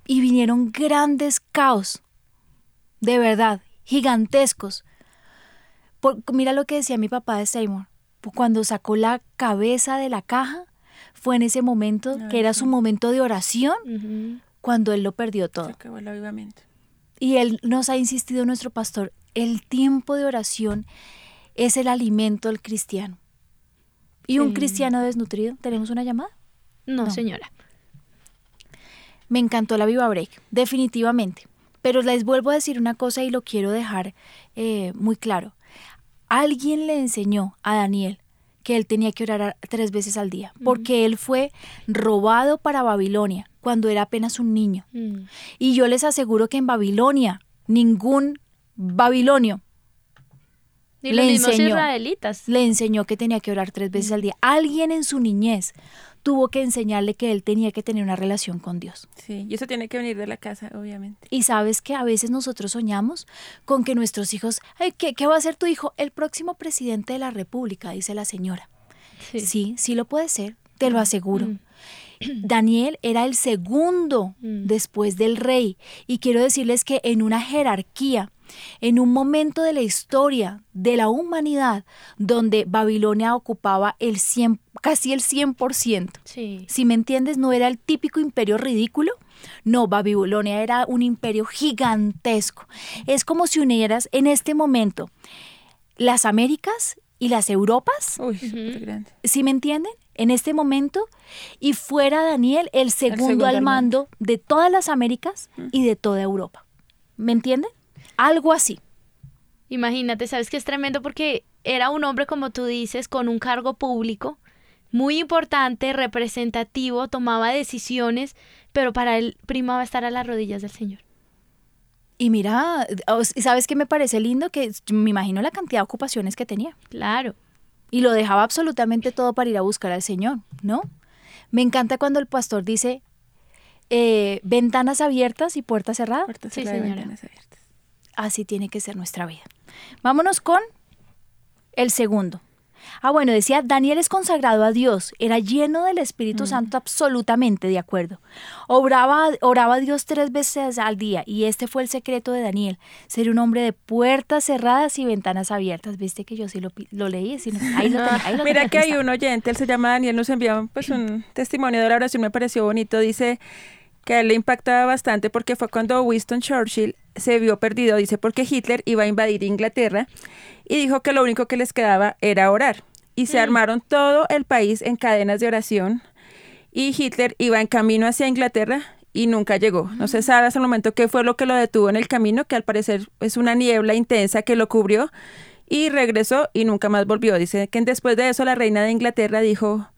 Y vinieron grandes caos, de verdad, gigantescos. Por- mira lo que decía mi papá de Seymour. Cuando sacó la cabeza de la caja, fue en ese momento que era su momento de oración, cuando él lo perdió Se todo. acabó el avivamiento. Y él nos ha insistido, nuestro pastor, el tiempo de oración es el alimento del cristiano. ¿Y un Sí. cristiano desnutrido? ¿Tenemos una llamada? No, No. señora. Me encantó la Viva Break, definitivamente. Pero les vuelvo a decir una cosa y lo quiero dejar eh, muy claro. Alguien le enseñó a Daniel que él tenía que orar tres veces al día, porque él fue robado para Babilonia cuando era apenas un niño. Mm. Y yo les aseguro que en Babilonia ningún babilonio Le los enseñó. israelitas. le enseñó que tenía que orar tres veces al día. Alguien en su niñez tuvo que enseñarle que él tenía que tener una relación con Dios. Sí, y eso tiene que venir de la casa, obviamente. Y sabes que a veces nosotros soñamos con que nuestros hijos, Ay, ¿qué, qué va a ser tu hijo? El próximo presidente de la República, dice la señora. Sí. Sí, sí lo puede ser, te lo aseguro. Mm. Daniel era el segundo Mm. después del rey. Y quiero decirles que en una jerarquía, en un momento de la historia de la humanidad, donde Babilonia ocupaba el 100, casi el 100%. Sí. Si me entiendes, no era el típico imperio ridículo. No, Babilonia era un imperio gigantesco. Es como si unieras en este momento las Américas y las Europas, Uy, súper grande. ¿sí me entienden? En este momento, y fuera Daniel el segundo, segundo al mando de todas las Américas y de toda Europa. ¿Me entienden? Algo así. Imagínate, sabes que es tremendo porque era un hombre, como tú dices, con un cargo público muy importante, representativo, tomaba decisiones, pero para él primaba estar a las rodillas del Señor. Y mira, ¿sabes qué me parece lindo? Que me imagino la cantidad de ocupaciones que tenía. Claro. Y lo dejaba absolutamente todo para ir a buscar al Señor, ¿no? Me encanta cuando el pastor dice eh, ventanas abiertas y puertas cerradas. Puertas Sí, cerradas, señora. ventanas abiertas. Así tiene que ser nuestra vida. Vámonos con el segundo. Ah, bueno, decía, Daniel es consagrado a Dios, era lleno del Espíritu Santo absolutamente, de acuerdo. Oraba, oraba a Dios tres veces al día y este fue el secreto de Daniel, ser un hombre de puertas cerradas y ventanas abiertas. ¿Viste que yo sí lo, lo leí? Sí, no, ahí lo tenía, ahí lo Mira que hay un oyente, él se llama Daniel, nos envió pues un testimonio de la oración, me pareció bonito, dice que a él le impactaba bastante porque fue cuando Winston Churchill se vio perdido, dice porque Hitler iba a invadir Inglaterra y dijo que lo único que les quedaba era orar. Y se armaron todo el país en cadenas de oración y Hitler iba en camino hacia Inglaterra y nunca llegó. No se sabe hasta el momento qué fue lo que lo detuvo en el camino, que al parecer es una niebla intensa que lo cubrió y regresó y nunca más volvió. Dice que después de eso la reina de Inglaterra dijo,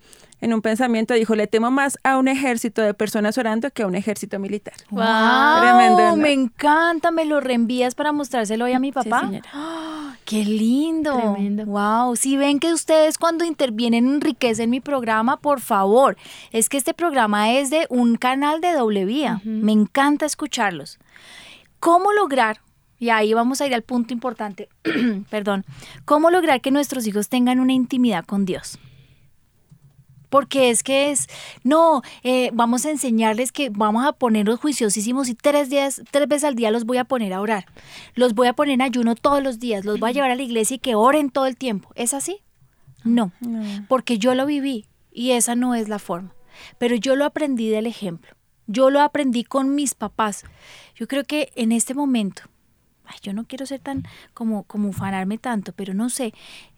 en un pensamiento dijo, le temo más a un ejército de personas orando que a un ejército militar. ¡Wow! Tremendo, ¿no? Me encanta, me lo reenvías para mostrárselo hoy a mi papá. señora. ¡Ah! ¡Qué lindo! Tremendo. ¡Wow! Si ven que ustedes cuando intervienen enriquecen mi programa, por favor. Es que este programa es de un canal de doble vía. Me encanta escucharlos. ¿Cómo lograr? Y ahí vamos a ir al punto importante. Perdón. ¿Cómo lograr que nuestros hijos tengan una intimidad con Dios? Porque es que es, no, eh, vamos a enseñarles que vamos a ponerlos juiciosísimos y tres días, tres veces al día los voy a poner a orar. Los voy a poner en ayuno todos los días, los voy a llevar a la iglesia y que oren todo el tiempo. ¿Es así? No, No. porque yo lo viví y esa no es la forma. Pero yo lo aprendí del ejemplo. Yo lo aprendí con mis papás. Yo creo que en este momento, ay, yo no quiero ser tan como, como ufanarme tanto, pero no sé,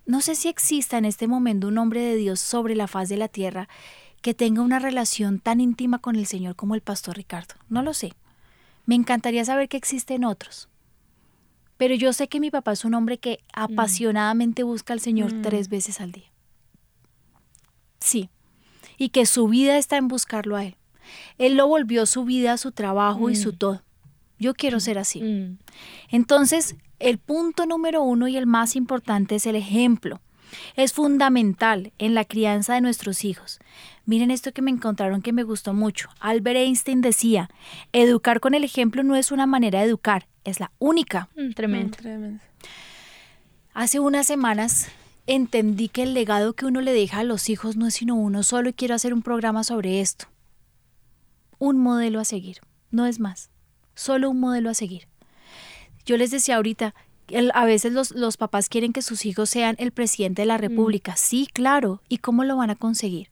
no sé si exista en este momento un hombre de Dios sobre la faz de la tierra que tenga una relación tan íntima con el Señor como el pastor Ricardo. No lo sé. Me encantaría saber que existen otros. Pero yo sé que mi papá es un hombre que apasionadamente busca al Señor Mm. tres veces al día. Sí. Y que su vida está en buscarlo a Él. Él lo volvió su vida, su trabajo y su todo. Yo quiero ser así. Mm. Entonces, el punto número uno y el más importante es el ejemplo. Es fundamental en la crianza de nuestros hijos. Miren esto que me encontraron que me gustó mucho. Albert Einstein decía, educar con el ejemplo no es una manera de educar, es la única. Mm, Tremendo. Tremendo. Hace unas semanas entendí que el legado que uno le deja a los hijos no es sino uno solo y quiero hacer un programa sobre esto. Un modelo a seguir, no es más, solo un modelo a seguir. Yo les decía ahorita, el- a veces los, los papás quieren que sus hijos sean el presidente de la República. Sí, claro. ¿Y cómo lo van a conseguir?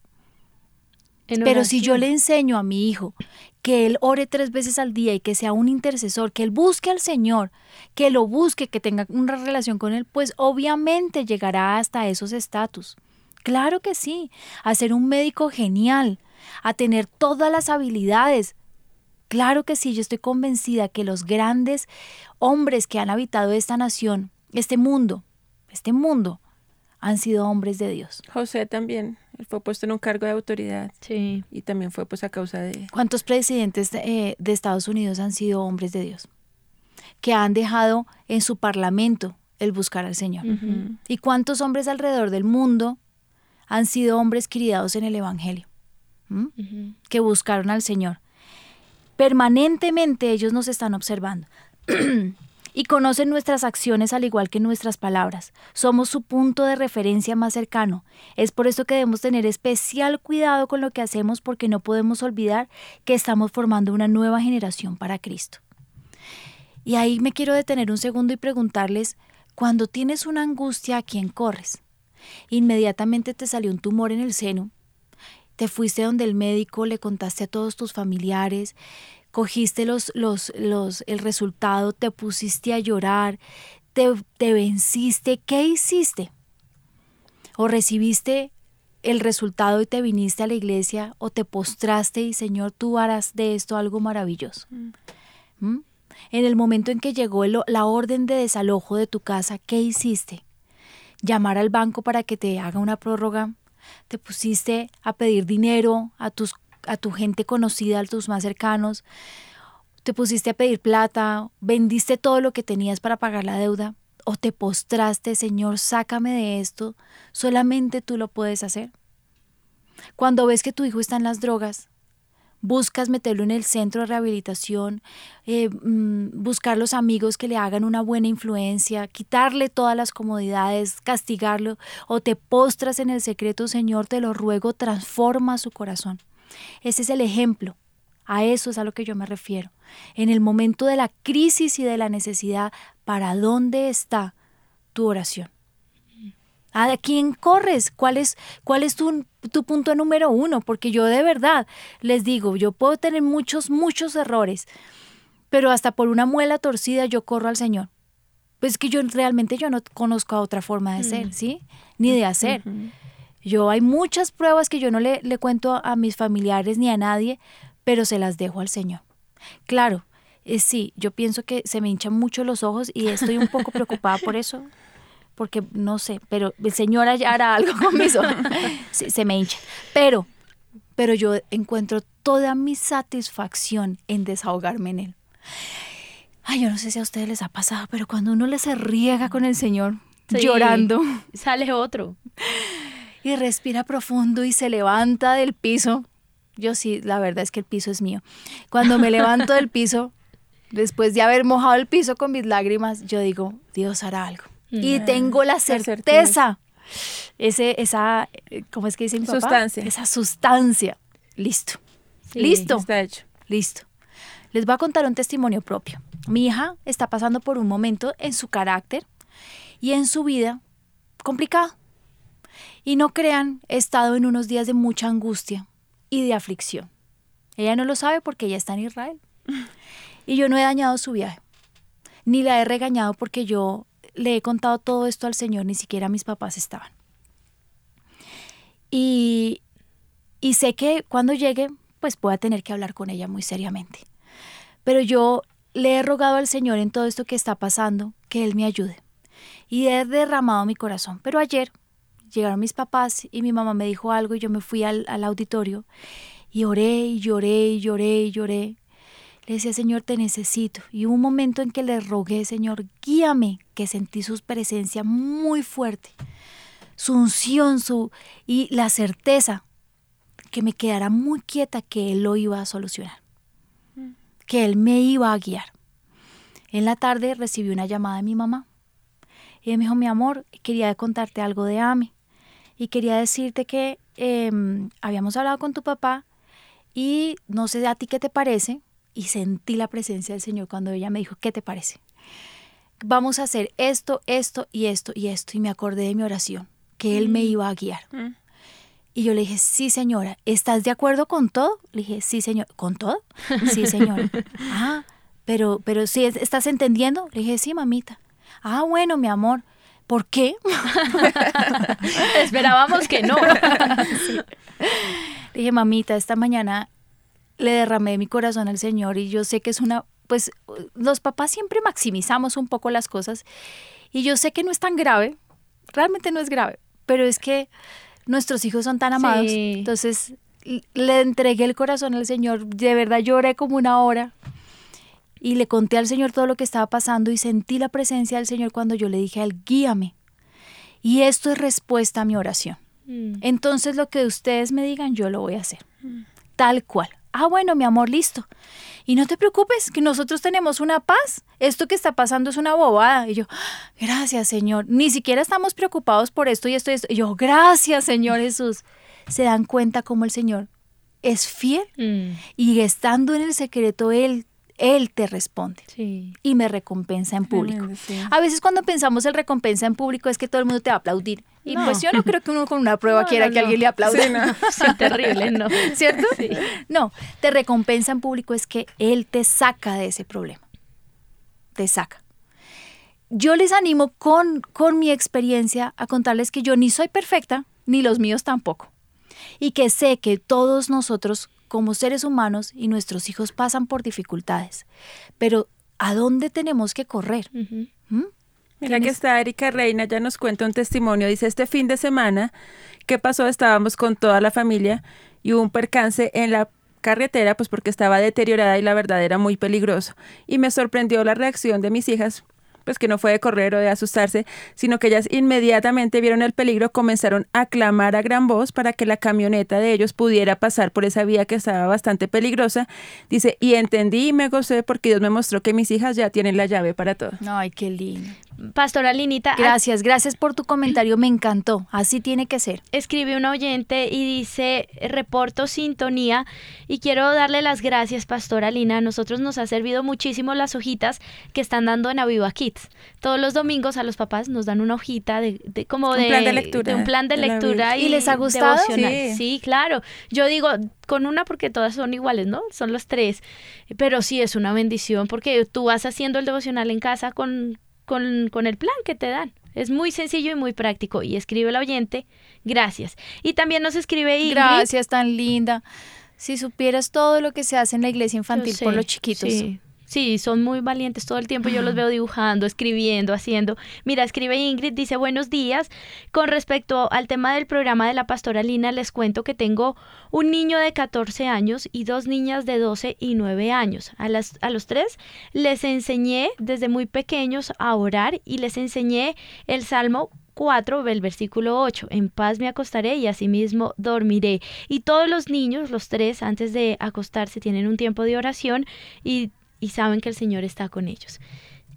En Pero si yo le enseño a mi hijo que él ore tres veces al día y que sea un intercesor, que él busque al Señor, que lo busque, que tenga una relación con él, pues obviamente llegará hasta esos estatus. Claro que sí, a ser un médico genial, a tener todas las habilidades. Claro que sí, yo estoy convencida que los grandes hombres que han habitado esta nación, este mundo, este mundo, han sido hombres de Dios. José también, él fue puesto en un cargo de autoridad Sí. y también fue pues a causa de... ¿Cuántos presidentes eh, de Estados Unidos han sido hombres de Dios? Que han dejado en su parlamento el buscar al Señor. ¿Y cuántos hombres alrededor del mundo han sido hombres criados en el Evangelio? ¿Mm? Que buscaron al Señor. Permanentemente ellos nos están observando. y conocen nuestras acciones al igual que nuestras palabras. Somos su punto de referencia más cercano. Es por eso que debemos tener especial cuidado con lo que hacemos porque no podemos olvidar que estamos formando una nueva generación para Cristo. Y ahí me quiero detener un segundo y preguntarles, cuando tienes una angustia, ¿a quién corres? Inmediatamente te salió un tumor en el seno, te fuiste donde el médico, le contaste a todos tus familiares, cogiste los, los, los, el resultado, te pusiste a llorar, te, te venciste, ¿qué hiciste? ¿O recibiste el resultado y te viniste a la iglesia o te postraste y Señor, tú harás de esto algo maravilloso? ¿Mm? En el momento en que llegó el- la orden de desalojo de tu casa, ¿qué hiciste? Llamar al banco para que te haga una prórroga. Te pusiste a pedir dinero a, tus, a tu gente conocida, a tus más cercanos. Te pusiste a pedir plata. Vendiste todo lo que tenías para pagar la deuda. O te postraste, Señor, sácame de esto. Solamente tú lo puedes hacer. Cuando ves que tu hijo está en las drogas, buscas meterlo en el centro de rehabilitación, eh, mm, buscar los amigos que le hagan una buena influencia, quitarle todas las comodidades, castigarlo, o te postras en el secreto, Señor, te lo ruego, transforma su corazón. Ese es el ejemplo. A eso es a lo que yo me refiero. En el momento de la crisis y de la necesidad, ¿para dónde está tu oración? ¿A quién corres? ¿Cuál es, cuál es tu, tu punto número uno? Porque yo de verdad les digo, yo puedo tener muchos, muchos errores, pero hasta por una muela torcida yo corro al Señor. Pues que yo realmente yo no conozco a otra forma de ser, ¿sí? Ni de hacer. Yo hay muchas pruebas que yo no le, le cuento a mis familiares ni a nadie, pero se las dejo al Señor. Claro, eh, sí, yo pienso que se me hinchan mucho los ojos y estoy un poco preocupada por eso, porque no sé, pero el Señor hará algo con mis ojos. Sí, se me hincha. Pero, pero yo encuentro toda mi satisfacción en desahogarme en Él. Ay, yo no sé si a ustedes les ha pasado, pero cuando uno le se riega con el Señor, Sí. llorando, Sale otro. y respira profundo y se levanta del piso. Yo sí, la verdad es que el piso es mío. Cuando me levanto del piso, después de haber mojado el piso con mis lágrimas, yo digo, Dios hará algo. Y tengo la certeza. Ese, esa, eh, ¿cómo es que dice mi papá? Sustancia. Esa sustancia. Listo. Sí. Listo. Está hecho. Listo. Les voy a contar un testimonio propio. Mi hija está pasando por un momento en su carácter y en su vida complicado. Y no crean, he estado en unos días de mucha angustia y de aflicción. Ella no lo sabe porque ella está en Israel. Y yo no he dañado su viaje, ni la he regañado porque yo le he contado todo esto al Señor, ni siquiera mis papás estaban. Y, y sé que cuando llegue, pues voy a tener que hablar con ella muy seriamente. Pero yo le he rogado al Señor en todo esto que está pasando, que Él me ayude. Y he derramado mi corazón. Pero ayer llegaron mis papás y mi mamá me dijo algo y yo me fui al, al auditorio y oré y lloré y lloré y lloré. Le decía, Señor, te necesito. Y hubo un momento en que le rogué, Señor, guíame, que sentí su presencia muy fuerte, su unción, su y la certeza que me quedara muy quieta que Él lo iba a solucionar, que Él me iba a guiar. En la tarde recibí una llamada de mi mamá. Y ella me dijo, mi amor, quería contarte algo de Ami. Y quería decirte que em, habíamos hablado con tu papá y no sé a ti qué te parece. Y sentí la presencia del Señor cuando ella me dijo, ¿qué te parece? Vamos a hacer esto, esto y esto y esto. Y me acordé de mi oración, que Él me iba a guiar. Mm. Y yo le dije, sí, señora, ¿estás de acuerdo con todo? Le dije, sí, señor. ¿Con todo? Sí, señora. ah, pero, pero sí, ¿estás entendiendo? Le dije, sí, mamita. Ah, bueno, mi amor. ¿Por qué? Esperábamos que no. Le dije, mamita, esta mañana le derramé mi corazón al Señor y yo sé que es una, pues los papás siempre maximizamos un poco las cosas y yo sé que no es tan grave, realmente no es grave, pero es que nuestros hijos son tan amados, Sí. entonces le entregué el corazón al Señor, de verdad lloré como una hora y le conté al Señor todo lo que estaba pasando y sentí la presencia del Señor cuando yo le dije a él, guíame. Y esto es respuesta a mi oración. Mm. Entonces lo que ustedes me digan, yo lo voy a hacer. Tal cual. Ah, bueno, mi amor, listo. Y no te preocupes, que nosotros tenemos una paz. Esto que está pasando es una bobada. Y yo, "Ah, gracias, Señor. Ni siquiera estamos preocupados por esto y esto y esto. Y yo, gracias, Señor Jesús. Se dan cuenta cómo el Señor es fiel Mm. y estando en el secreto, Él, Él te responde Sí. y me recompensa en público. Sí. A veces cuando pensamos el recompensa en público es que todo el mundo te va a aplaudir. Y No. pues yo no creo que uno con una prueba No, quiera no, que alguien le aplaude. Sí, no. Terrible, ¿no? ¿Cierto? Sí. No, te recompensa en público es que Él te saca de ese problema. Te saca. Yo les animo con, con mi experiencia a contarles que yo ni soy perfecta, ni los míos tampoco. Y que sé que todos nosotros, como seres humanos y nuestros hijos, pasan por dificultades. Pero ¿a dónde tenemos que correr? Ujú. ¿Mm? Mira que está Erika Reina, ya nos cuenta un testimonio. Dice, este fin de semana, ¿qué pasó? Estábamos con toda la familia y hubo un percance en la carretera, pues porque estaba deteriorada y la verdad era muy peligroso. Y me sorprendió la reacción de mis hijas, pues que no fue de correr o de asustarse, sino que ellas inmediatamente vieron el peligro, comenzaron a clamar a gran voz para que la camioneta de ellos pudiera pasar por esa vía que estaba bastante peligrosa. Dice, y entendí y me gocé porque Dios me mostró que mis hijas ya tienen la llave para todo. Ay, qué lindo. Pastora Linita, Gracias, gracias por tu comentario, me encantó. Así tiene que ser. escribe un oyente y dice, reporto sintonía y quiero darle las gracias, Pastora Lina. A nosotros nos ha servido muchísimo las hojitas que están dando en Aviva Kids. Todos los domingos a los papás nos dan una hojita de, de- como Un de, plan de lectura un plan de lectura y, ¿Y les ha gustado? Sí. Sí, claro. Yo digo con una porque todas son iguales, ¿no? Son los tres. Pero sí es una bendición porque tú vas haciendo el devocional en casa con, con, con el plan que te dan. Es muy sencillo y muy práctico. Y escribe el oyente, gracias. Y también nos escribe Ingrid. Gracias, tan linda. Si supieras todo lo que se hace en la iglesia infantil por los chiquitos. Sí. Sí, son muy valientes todo el tiempo. Yo los veo dibujando, escribiendo, haciendo. Mira, escribe Ingrid, dice buenos días. Con respecto al tema del programa de la pastora Lina, les cuento que tengo un niño de 14 años y dos niñas de 12 y 9 años. A, las, a los tres les enseñé desde muy pequeños a orar y les enseñé el Salmo 4, el versículo 8, en paz me acostaré y asimismo dormiré. Y todos los niños, los tres, antes de acostarse, tienen un tiempo de oración y, y saben que el Señor está con ellos.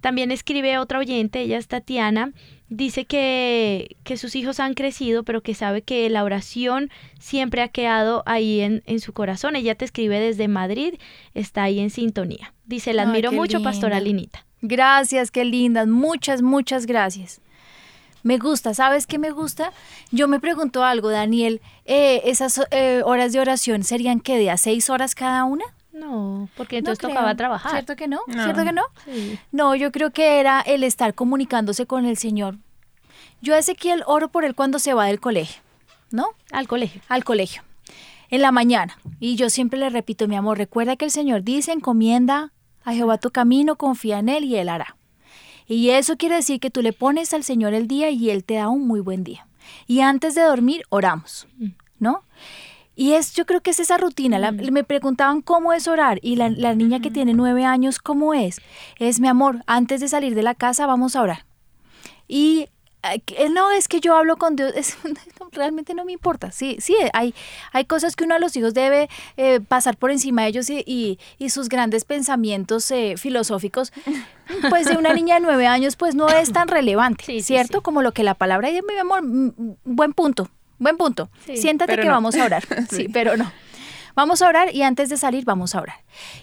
También escribe otra oyente, ella es Tatiana, dice que, que sus hijos han crecido, pero que sabe que la oración siempre ha quedado ahí en, en su corazón. Ella te escribe desde Madrid, está ahí en sintonía. Dice, la admiro mucho, Pastora linda. Linita. Gracias, qué lindas. Muchas, muchas gracias. Me gusta, ¿sabes qué me gusta? Yo me pregunto algo, Daniel. eh, ¿Esas eh, horas de oración serían qué de a seis horas cada una? No, porque entonces tocaba trabajar. ¿Cierto que no? No. ¿Cierto que no? Sí. No, yo creo que era el estar comunicándose con el Señor. Yo a Ezequiel oro por él cuando se va del colegio, ¿no? Al colegio. Al colegio, en la mañana. Y yo siempre le repito, mi amor, recuerda que el Señor dice, encomienda a Jehová tu camino, confía en Él y Él hará. Y eso quiere decir que tú le pones al Señor el día y Él te da un muy buen día. Y antes de dormir, oramos, ¿no? Y es, yo creo que es esa rutina. La- me preguntaban cómo es orar y la, la niña que tiene nueve años, ¿cómo es? Es, mi amor, antes de salir de la casa vamos a orar. Y ay, que- no, es que yo hablo con Dios, es- no, realmente no me importa. Sí, sí, hay, hay cosas que uno a los hijos debe eh, pasar por encima de ellos y, y- y sus grandes pensamientos eh, filosóficos, pues de una niña de nueve años, pues no es tan relevante, Sí, ¿cierto? sí. Como lo que la palabra dice, mi amor, mm, buen punto, buen punto. Sí, Siéntate que no. vamos a orar. sí, pero no. Vamos a orar y antes de salir vamos a orar.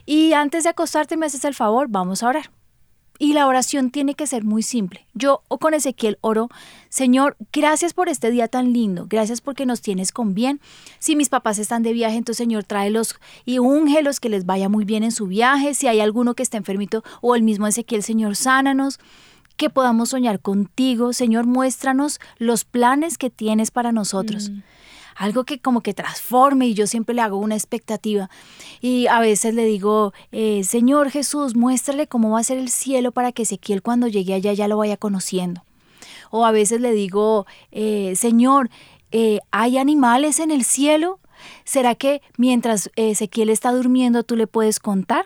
Y antes de acostarte me haces el favor, vamos a orar. Y la oración tiene que ser muy simple. Yo o con Ezequiel oro, Señor, gracias por este día tan lindo, gracias porque nos tienes con bien. Si mis papás están de viaje, entonces Señor, tráelos y úngelos que les vaya muy bien en su viaje. Si hay alguno que esté enfermito o el mismo Ezequiel, Señor, sánanos. Que podamos soñar contigo, Señor, muéstranos los planes que tienes para nosotros algo que como que transforme y yo siempre le hago una expectativa y a veces le digo, eh, Señor Jesús, muéstrale cómo va a ser el cielo para que Ezequiel cuando llegue allá ya lo vaya conociendo. O a veces le digo, eh, Señor, eh, ¿hay animales en el cielo? ¿Será que mientras Ezequiel está durmiendo tú le puedes contar?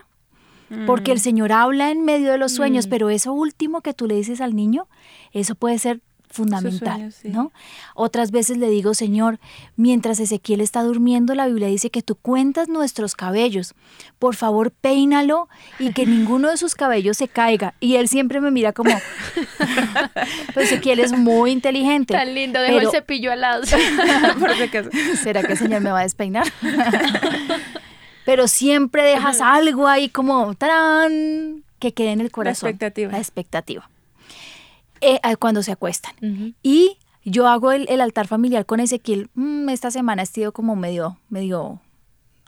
Porque el Señor habla en medio de los sueños, pero eso último que tú le dices al niño, eso puede ser fundamental, sí. ¿no? Otras veces le digo, Señor, mientras Ezequiel está durmiendo, la Biblia dice que tú cuentas nuestros cabellos. Por favor, peínalo y que ninguno de sus cabellos se caiga. Y él siempre me mira como, pues Ezequiel es muy inteligente. Tan lindo, dejó pero- el cepillo al lado. ¿Será que el Señor me va a despeinar? Pero siempre dejas algo ahí como ¡tarán! que quede en el corazón. expectativa. La expectativa. Eh, cuando se acuestan. Y yo hago el, el altar familiar con Ezequiel. Mm, esta semana he sido como medio, medio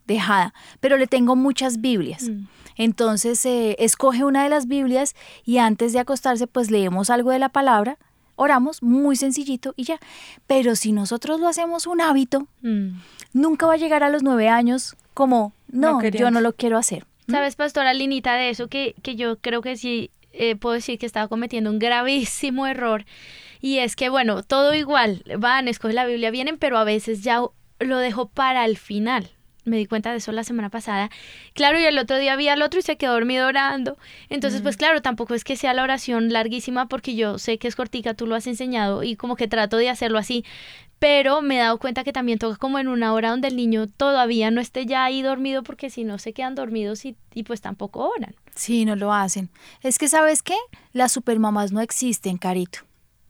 dejada, pero le tengo muchas Biblias. Mm. Entonces eh, escoge una de las Biblias y antes de acostarse pues leemos algo de la palabra, oramos, muy sencillito y ya. Pero si nosotros lo hacemos un hábito, Mm. nunca va a llegar a los nueve años como, No no, yo no lo quiero hacer. ¿Sabes, pastora Linita, de eso que, que yo creo que sí eh, puedo decir que estaba cometiendo un gravísimo error? Y es que, bueno, todo igual, van, escogen la Biblia, vienen, pero a veces ya lo dejo para el final. Me di cuenta de eso la semana pasada. Claro, y el otro día vi al otro y se quedó dormido orando. Entonces, pues claro, tampoco es que sea la oración larguísima porque yo sé que es cortica, tú lo has enseñado y como que trato de hacerlo así. Pero me he dado cuenta que también toca como en una hora donde el niño todavía no esté ya ahí dormido porque si no se quedan dormidos y, y pues tampoco oran. Sí, no lo hacen. Es que, ¿sabes qué? Las supermamás no existen, Carito.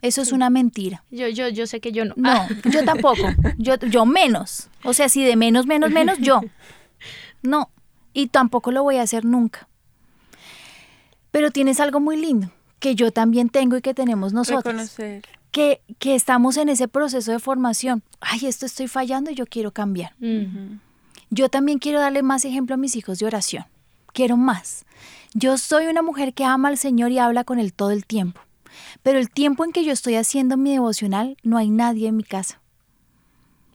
Eso es una mentira. Yo, yo, yo sé que yo no. No, Ah, yo tampoco. Yo, yo menos. O sea, si de menos, menos, menos, yo. No. Y tampoco lo voy a hacer nunca. Pero tienes algo muy lindo que yo también tengo y que tenemos nosotros. Reconocer. Que, que estamos en ese proceso de formación. Ay, esto estoy fallando y yo quiero cambiar. Yo también quiero darle más ejemplo a mis hijos de oración. Quiero más. Yo soy una mujer que ama al Señor y habla con Él todo el tiempo. Pero el tiempo en que yo estoy haciendo mi devocional, no hay nadie en mi casa.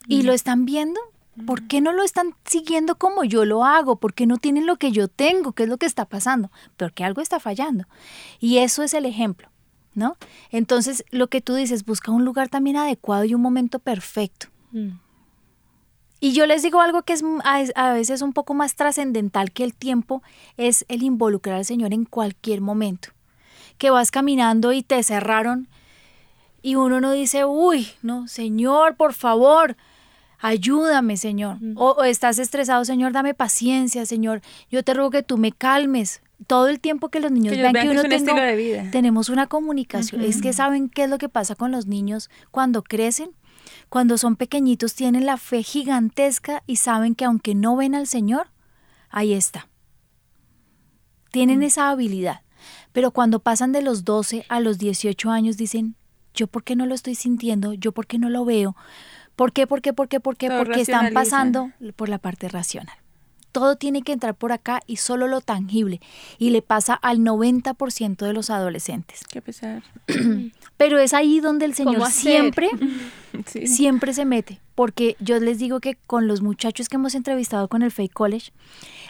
¿Y lo están viendo? ¿Por qué no lo están siguiendo como yo lo hago? ¿Por qué no tienen lo que yo tengo? ¿Qué es lo que está pasando? Porque algo está fallando. Y eso es el ejemplo, ¿no? Entonces, lo que tú dices, busca un lugar también adecuado y un momento perfecto. Mm. Y yo les digo algo que es a, veces un poco más trascendental que el tiempo, es el involucrar al Señor en cualquier momento. Que vas caminando y te cerraron y uno no dice, uy, no, Señor, por favor, ayúdame, Señor. O, o estás estresado, Señor, dame paciencia, Señor. Yo te ruego que tú me calmes. Todo el tiempo que los niños Que vean que vean que uno es tengo- de vida. tenemos una comunicación. Es que saben qué es lo que pasa con los niños cuando crecen. Cuando son pequeñitos tienen la fe gigantesca y saben que aunque no ven al Señor, ahí está. Tienen esa habilidad. Pero cuando pasan de los 12 a los 18 años dicen, ¿yo por qué no lo estoy sintiendo? ¿Yo por qué no lo veo? ¿Por qué? ¿Por qué? ¿Por qué? ¿Por qué? Todo Porque están pasando por la parte racional. Todo tiene que entrar por acá y solo lo tangible. Y le pasa al 90% de los adolescentes. Qué pesar. Pero es ahí donde el ¿Cómo Señor siempre, Sí. siempre se mete. Porque yo les digo que con los muchachos que hemos entrevistado con el Fake College,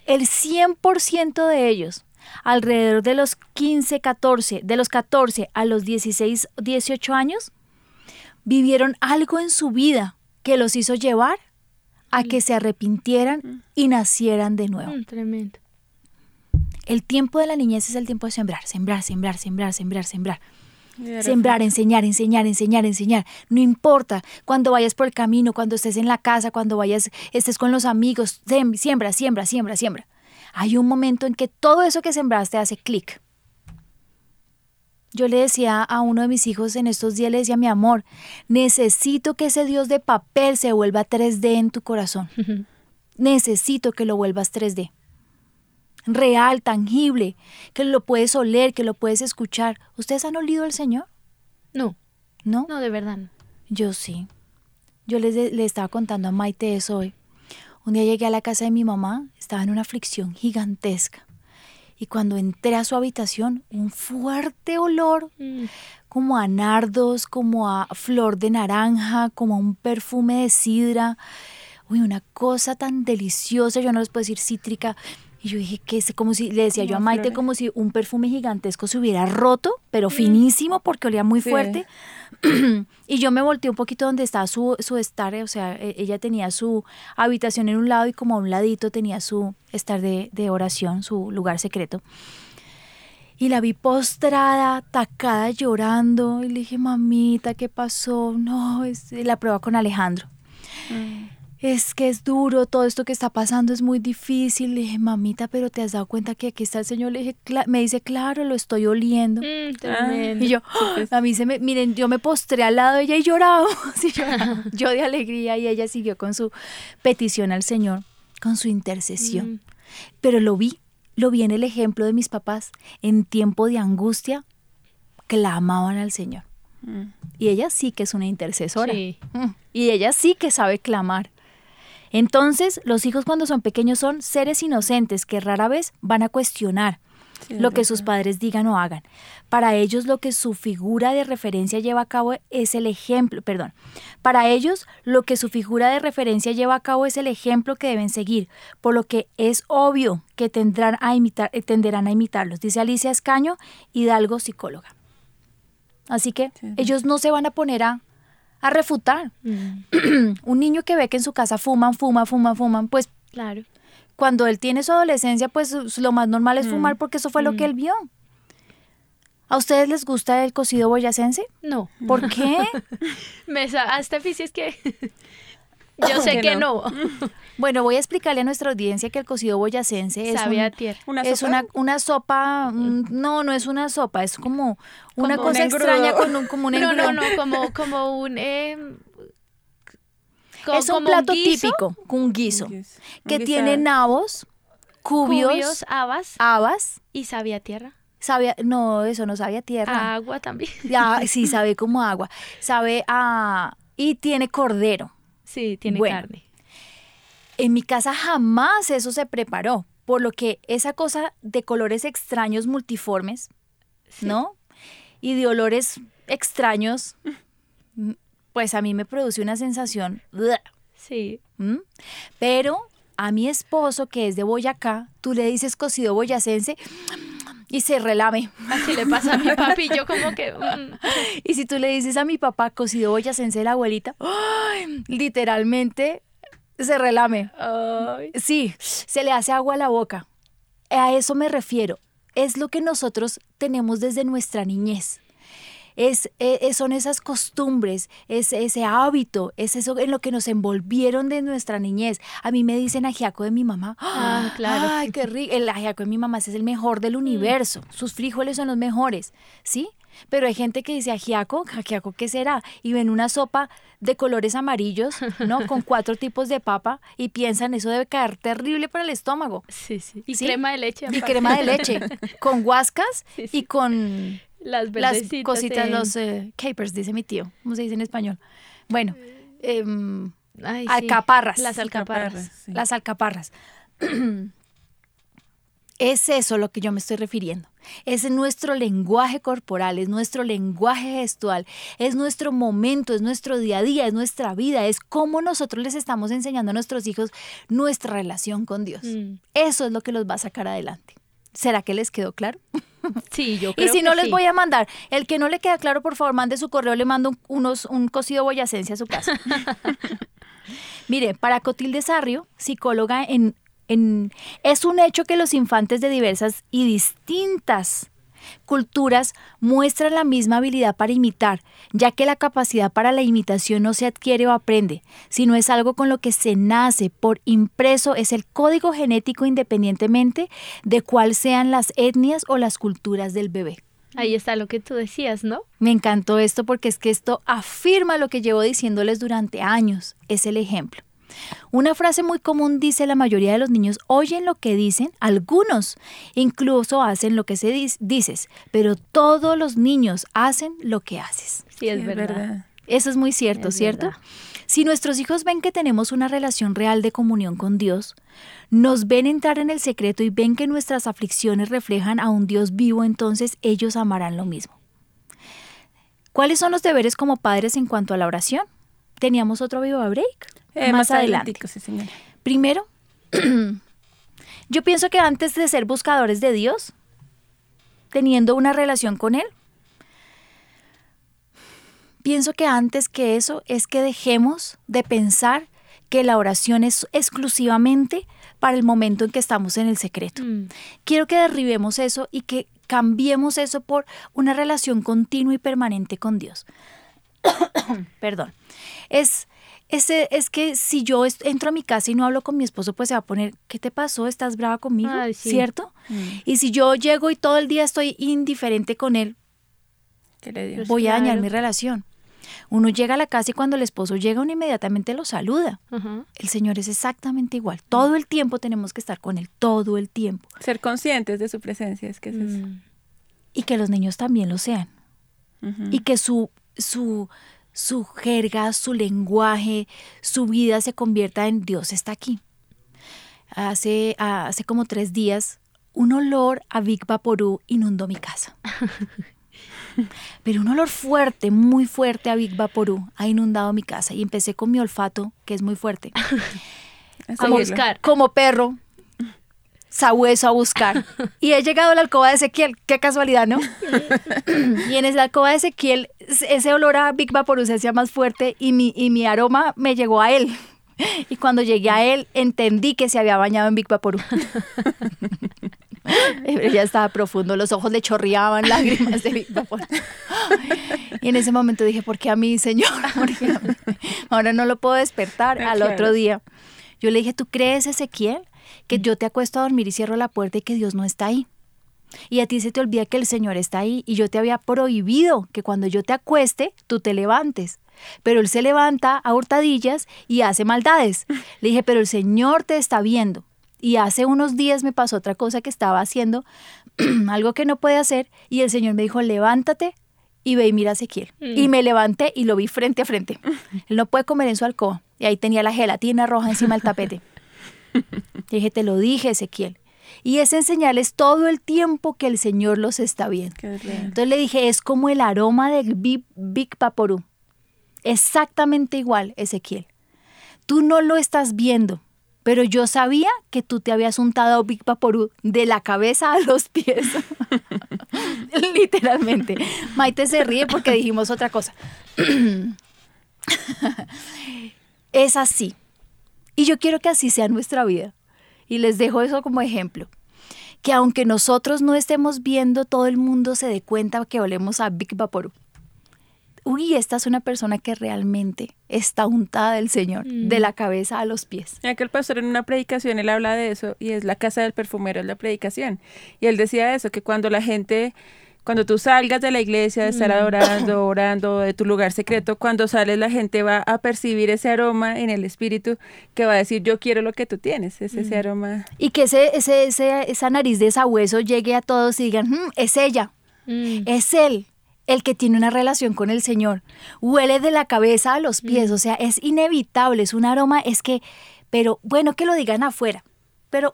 el 100% de ellos, alrededor de los 15, 14, de los 14 a los 16, 18 años, vivieron algo en su vida que los hizo llevar a que se arrepintieran y nacieran de nuevo. Mm, tremendo. El tiempo de la niñez es el tiempo de sembrar, sembrar, sembrar, sembrar, sembrar, sembrar. Sembrar, enseñar, enseñar, enseñar, enseñar. No importa cuando vayas por el camino, cuando estés en la casa, cuando vayas, estés con los amigos, siembra, siembra, siembra, siembra. Hay un momento en que todo eso que sembraste hace clic. Yo le decía a uno de mis hijos en estos días, le decía, mi amor, necesito que ese Dios de papel se vuelva 3D en tu corazón. necesito que lo vuelvas 3D. Real, tangible, que lo puedes oler, que lo puedes escuchar. ¿Ustedes han olido al Señor? No, ¿No? no, de verdad no. Yo sí. Yo les de- le estaba contando a Maite eso hoy. Un día llegué a la casa de mi mamá, estaba en una aflicción gigantesca. Y cuando entré a su habitación, un fuerte olor, Mm. como a nardos, como a flor de naranja, como a un perfume de sidra. Uy, una cosa tan deliciosa, yo no les puedo decir cítrica. Y yo dije que es como si, le decía yo a Maite, flores. como si un perfume gigantesco se hubiera roto, pero finísimo porque olía muy Sí. fuerte. y yo me volteé un poquito donde estaba su, su estar, o sea, e- ella tenía su habitación en un lado y como a un ladito tenía su estar de, de oración, su lugar secreto. Y la vi postrada, tacada, llorando. Y le dije, mamita, ¿qué pasó? No, es la prueba con Alejandro. Es que es duro, todo esto que está pasando es muy difícil. Le dije, mamita, pero te has dado cuenta que aquí está el Señor. Le dije, me dice, claro, lo estoy oliendo. Mm, tremendo. Y yo, pues. a mí se me, miren, yo me postré al lado de ella y lloraba, sí, lloraba. yo de alegría y ella siguió con su petición al Señor, con su intercesión. Mm. Pero lo vi, lo vi en el ejemplo de mis papás, en tiempo de angustia, clamaban al Señor. Mm. Y ella sí que es una intercesora. Sí. Y ella sí que sabe clamar. Entonces, los hijos cuando son pequeños son seres inocentes que rara vez van a cuestionar Sí, lo que sus padres digan o hagan. Para ellos lo que su figura de referencia lleva a cabo es el ejemplo, perdón. Para ellos lo que su figura de referencia lleva a cabo es el ejemplo que deben seguir, por lo que es obvio que tendrán a imitar, eh, tenderán a imitarlos, dice Alicia Escaño, Hidalgo, psicóloga. Así que Sí. ellos no se van a poner a, a refutar. Mm, Un niño que ve que en su casa fuman, fuman, fuman, fuman, pues Claro. cuando él tiene su adolescencia, pues lo más normal es fumar porque eso fue lo que él vio. ¿A ustedes les gusta el cocido boyacense? No. ¿Por qué? Me sa- a Steffi sí es que yo sé Que que no. no. bueno, voy a explicarle a nuestra audiencia que el cocido boyacense es, Sabe a un- tierra. ¿Una es sopa? una, una sopa, mm, no, no es una sopa, es como una Como cosa extraña con un, como un No, no, engrudo. no, como, como un... co- Es un como plato guiso, típico, un guiso, Un guiso. Que tiene nabos, cubios, Cubios, habas habas, y sabía tierra. sabe, a- no, eso no sabe a tierra. Agua también. Ya, sí, sabe como agua. Sabe a... Y tiene cordero. Sí, tiene Bueno. carne. En mi casa jamás eso se preparó, por lo que esa cosa de colores extraños multiformes, ¿no? Y de olores extraños, mm, pues a mí me produce una sensación... Sí. ¿Mm? Pero a mi esposo, que es de Boyacá, tú le dices cocido boyacense y se relame. Así le pasa a mi papi, yo como que... mm, Y si tú le dices a mi papá cocido boyacense de la abuelita, ¡ay! literalmente se relame. ay. Sí, se le hace agua a la boca. A eso me refiero. Es lo que nosotros tenemos desde nuestra niñez. Es, eh, son esas costumbres, es ese hábito, es eso en lo que nos envolvieron de nuestra niñez. A mí me dicen ajiaco de mi mamá. Ah, claro. Ay, qué rico. El ajiaco de mi mamá es el mejor del universo. Sus frijoles son los mejores, ¿sí? Pero hay gente que dice ajiaco, ajiaco, ¿qué será? Y ven una sopa de colores amarillos, ¿no? Con cuatro tipos de papa y piensan eso debe caer terrible para el estómago. Sí, sí. Y Sí. crema de leche. Y aparte. crema de leche, con guascas Sí, sí. y con Las las cositas, en- los eh, capers, dice mi tío. ¿Cómo se dice en español? Bueno, em, Ay, sí. alcaparras. Las alcaparras. sí. las alcaparras. Es eso lo que yo me estoy refiriendo. Es nuestro lenguaje corporal, es nuestro lenguaje gestual, es nuestro momento, es nuestro día a día, es nuestra vida, es cómo nosotros les estamos enseñando a nuestros hijos nuestra relación con Dios. Mm. Eso es lo que los va a sacar adelante. ¿Será que les quedó claro? Sí, yo Y creo si que no les sí. voy a mandar, el que no le queda claro, por favor, mande su correo, le mando un, unos, un cocido boyacense a su casa. Mire, para Cotilde Sarrio, psicóloga en, en... Es un hecho que los infantes de diversas y distintas culturas muestran la misma habilidad para imitar, ya que la capacidad para la imitación no se adquiere o aprende, sino es algo con lo que se nace por impreso, es el código genético independientemente de cuál sean las etnias o las culturas del bebé. Ahí está lo que tú decías, ¿no? Me encantó esto porque es que esto afirma lo que llevo diciéndoles durante años. Es el ejemplo. Una frase muy común dice la mayoría de los niños oyen lo que dicen, algunos incluso hacen lo que se dices, pero todos los niños hacen lo que haces. Sí, es Sí, verdad. Eso es muy cierto, Es ¿cierto? verdad. Si nuestros hijos ven que tenemos una relación real de comunión con Dios, nos ven entrar en el secreto y ven que nuestras aflicciones reflejan a un Dios vivo, entonces ellos amarán lo mismo. ¿Cuáles son los deberes como padres en cuanto a la oración? Teníamos otro viva break. Eh, más adelante. adelantico, sí, señora. Primero, yo pienso que antes de ser buscadores de Dios, teniendo una relación con Él, pienso que antes que eso es que dejemos de pensar que la oración es exclusivamente para el momento en que estamos en el secreto. Mm. Quiero que derribemos eso y que cambiemos eso por una relación continua y permanente con Dios. Perdón. Es, ese, es que si yo entro a mi casa y no hablo con mi esposo, pues se va a poner, ¿qué te pasó? ¿Estás brava conmigo? Ay, sí. ¿Cierto? Y si yo llego y todo el día estoy indiferente con él. Pues voy a dañar mi relación. Uno llega a la casa y cuando el esposo llega, uno inmediatamente lo saluda. El Señor es exactamente igual. Todo el tiempo tenemos que estar con Él, todo el tiempo. Ser conscientes de su presencia, es que es eso. Mm. Y que los niños también lo sean. Y que su, su, su jerga, su lenguaje, su vida se convierta en Dios está aquí. Hace, ah, hace como tres días, un olor a Big Vaporú inundó mi casa. Pero un olor fuerte, muy fuerte a Big Vaporú ha inundado mi casa y empecé con mi olfato, que es muy fuerte, seguirlo. buscar. como perro, sabueso a buscar. Y he llegado a la alcoba de Ezequiel, qué casualidad, ¿no? y en esa alcoba de Ezequiel, ese olor a Big Vaporú se hacía más fuerte y mi, y mi aroma me llegó a él. Y cuando llegué a él, entendí que se había bañado en Big Vaporú. Pero ya estaba profundo, los ojos le chorreaban lágrimas de Big Vaporú. Y en ese momento dije, ¿por qué a mí, Señor? Ahora no lo puedo despertar Ah, al otro día. Yo le dije, ¿tú crees, Ezequiel, que yo te acuesto a dormir y cierro la puerta y que Dios no está ahí? Y a ti se te olvida que el Señor está ahí y yo te había prohibido que cuando yo te acueste, tú te levantes. Pero Él se levanta a hurtadillas y hace maldades. Le dije, pero el Señor te está viendo. Y hace unos días me pasó otra cosa que estaba haciendo, algo que no puede hacer, y el Señor me dijo, levántate y ve y mira a Ezequiel. Y me levanté y lo vi frente a frente. Él no puede comer en su alcoba. Y ahí tenía la gelatina roja encima del tapete. Dije, te lo dije, Ezequiel. Y es enseñarles todo el tiempo que el Señor los está viendo. Entonces le dije, es como el aroma del Big, Big Vaporú. Exactamente igual, Ezequiel. tú no lo estás viendo, pero yo sabía que tú te habías untado Big Vaporú de la cabeza a los pies. Literalmente. Maite se ríe porque dijimos otra cosa. es así. Y yo quiero que así sea nuestra vida. Y les dejo eso como ejemplo. Que aunque nosotros no estemos viendo, todo el mundo se dé cuenta que olemos a Big Vaporú uy, esta es una persona que realmente está untada del Señor, de Mm. la cabeza a los pies. Ya que el pastor en una predicación, él habla de eso, y es la casa del perfumero, es la predicación. Y él decía eso, que cuando la gente, cuando tú salgas de la iglesia, de estar Mm. adorando, orando, de tu lugar secreto, cuando sales la gente va a percibir ese aroma en el espíritu, que va a decir, yo quiero lo que tú tienes, es Mm. ese aroma. Y que ese, ese, ese- esa nariz de sabueso llegue a todos y digan, "Mm, es ella, Mm. es él el que tiene una relación con el Señor. Huele de la cabeza a los pies, o sea, es inevitable, es un aroma, es que, pero bueno que lo digan afuera. Pero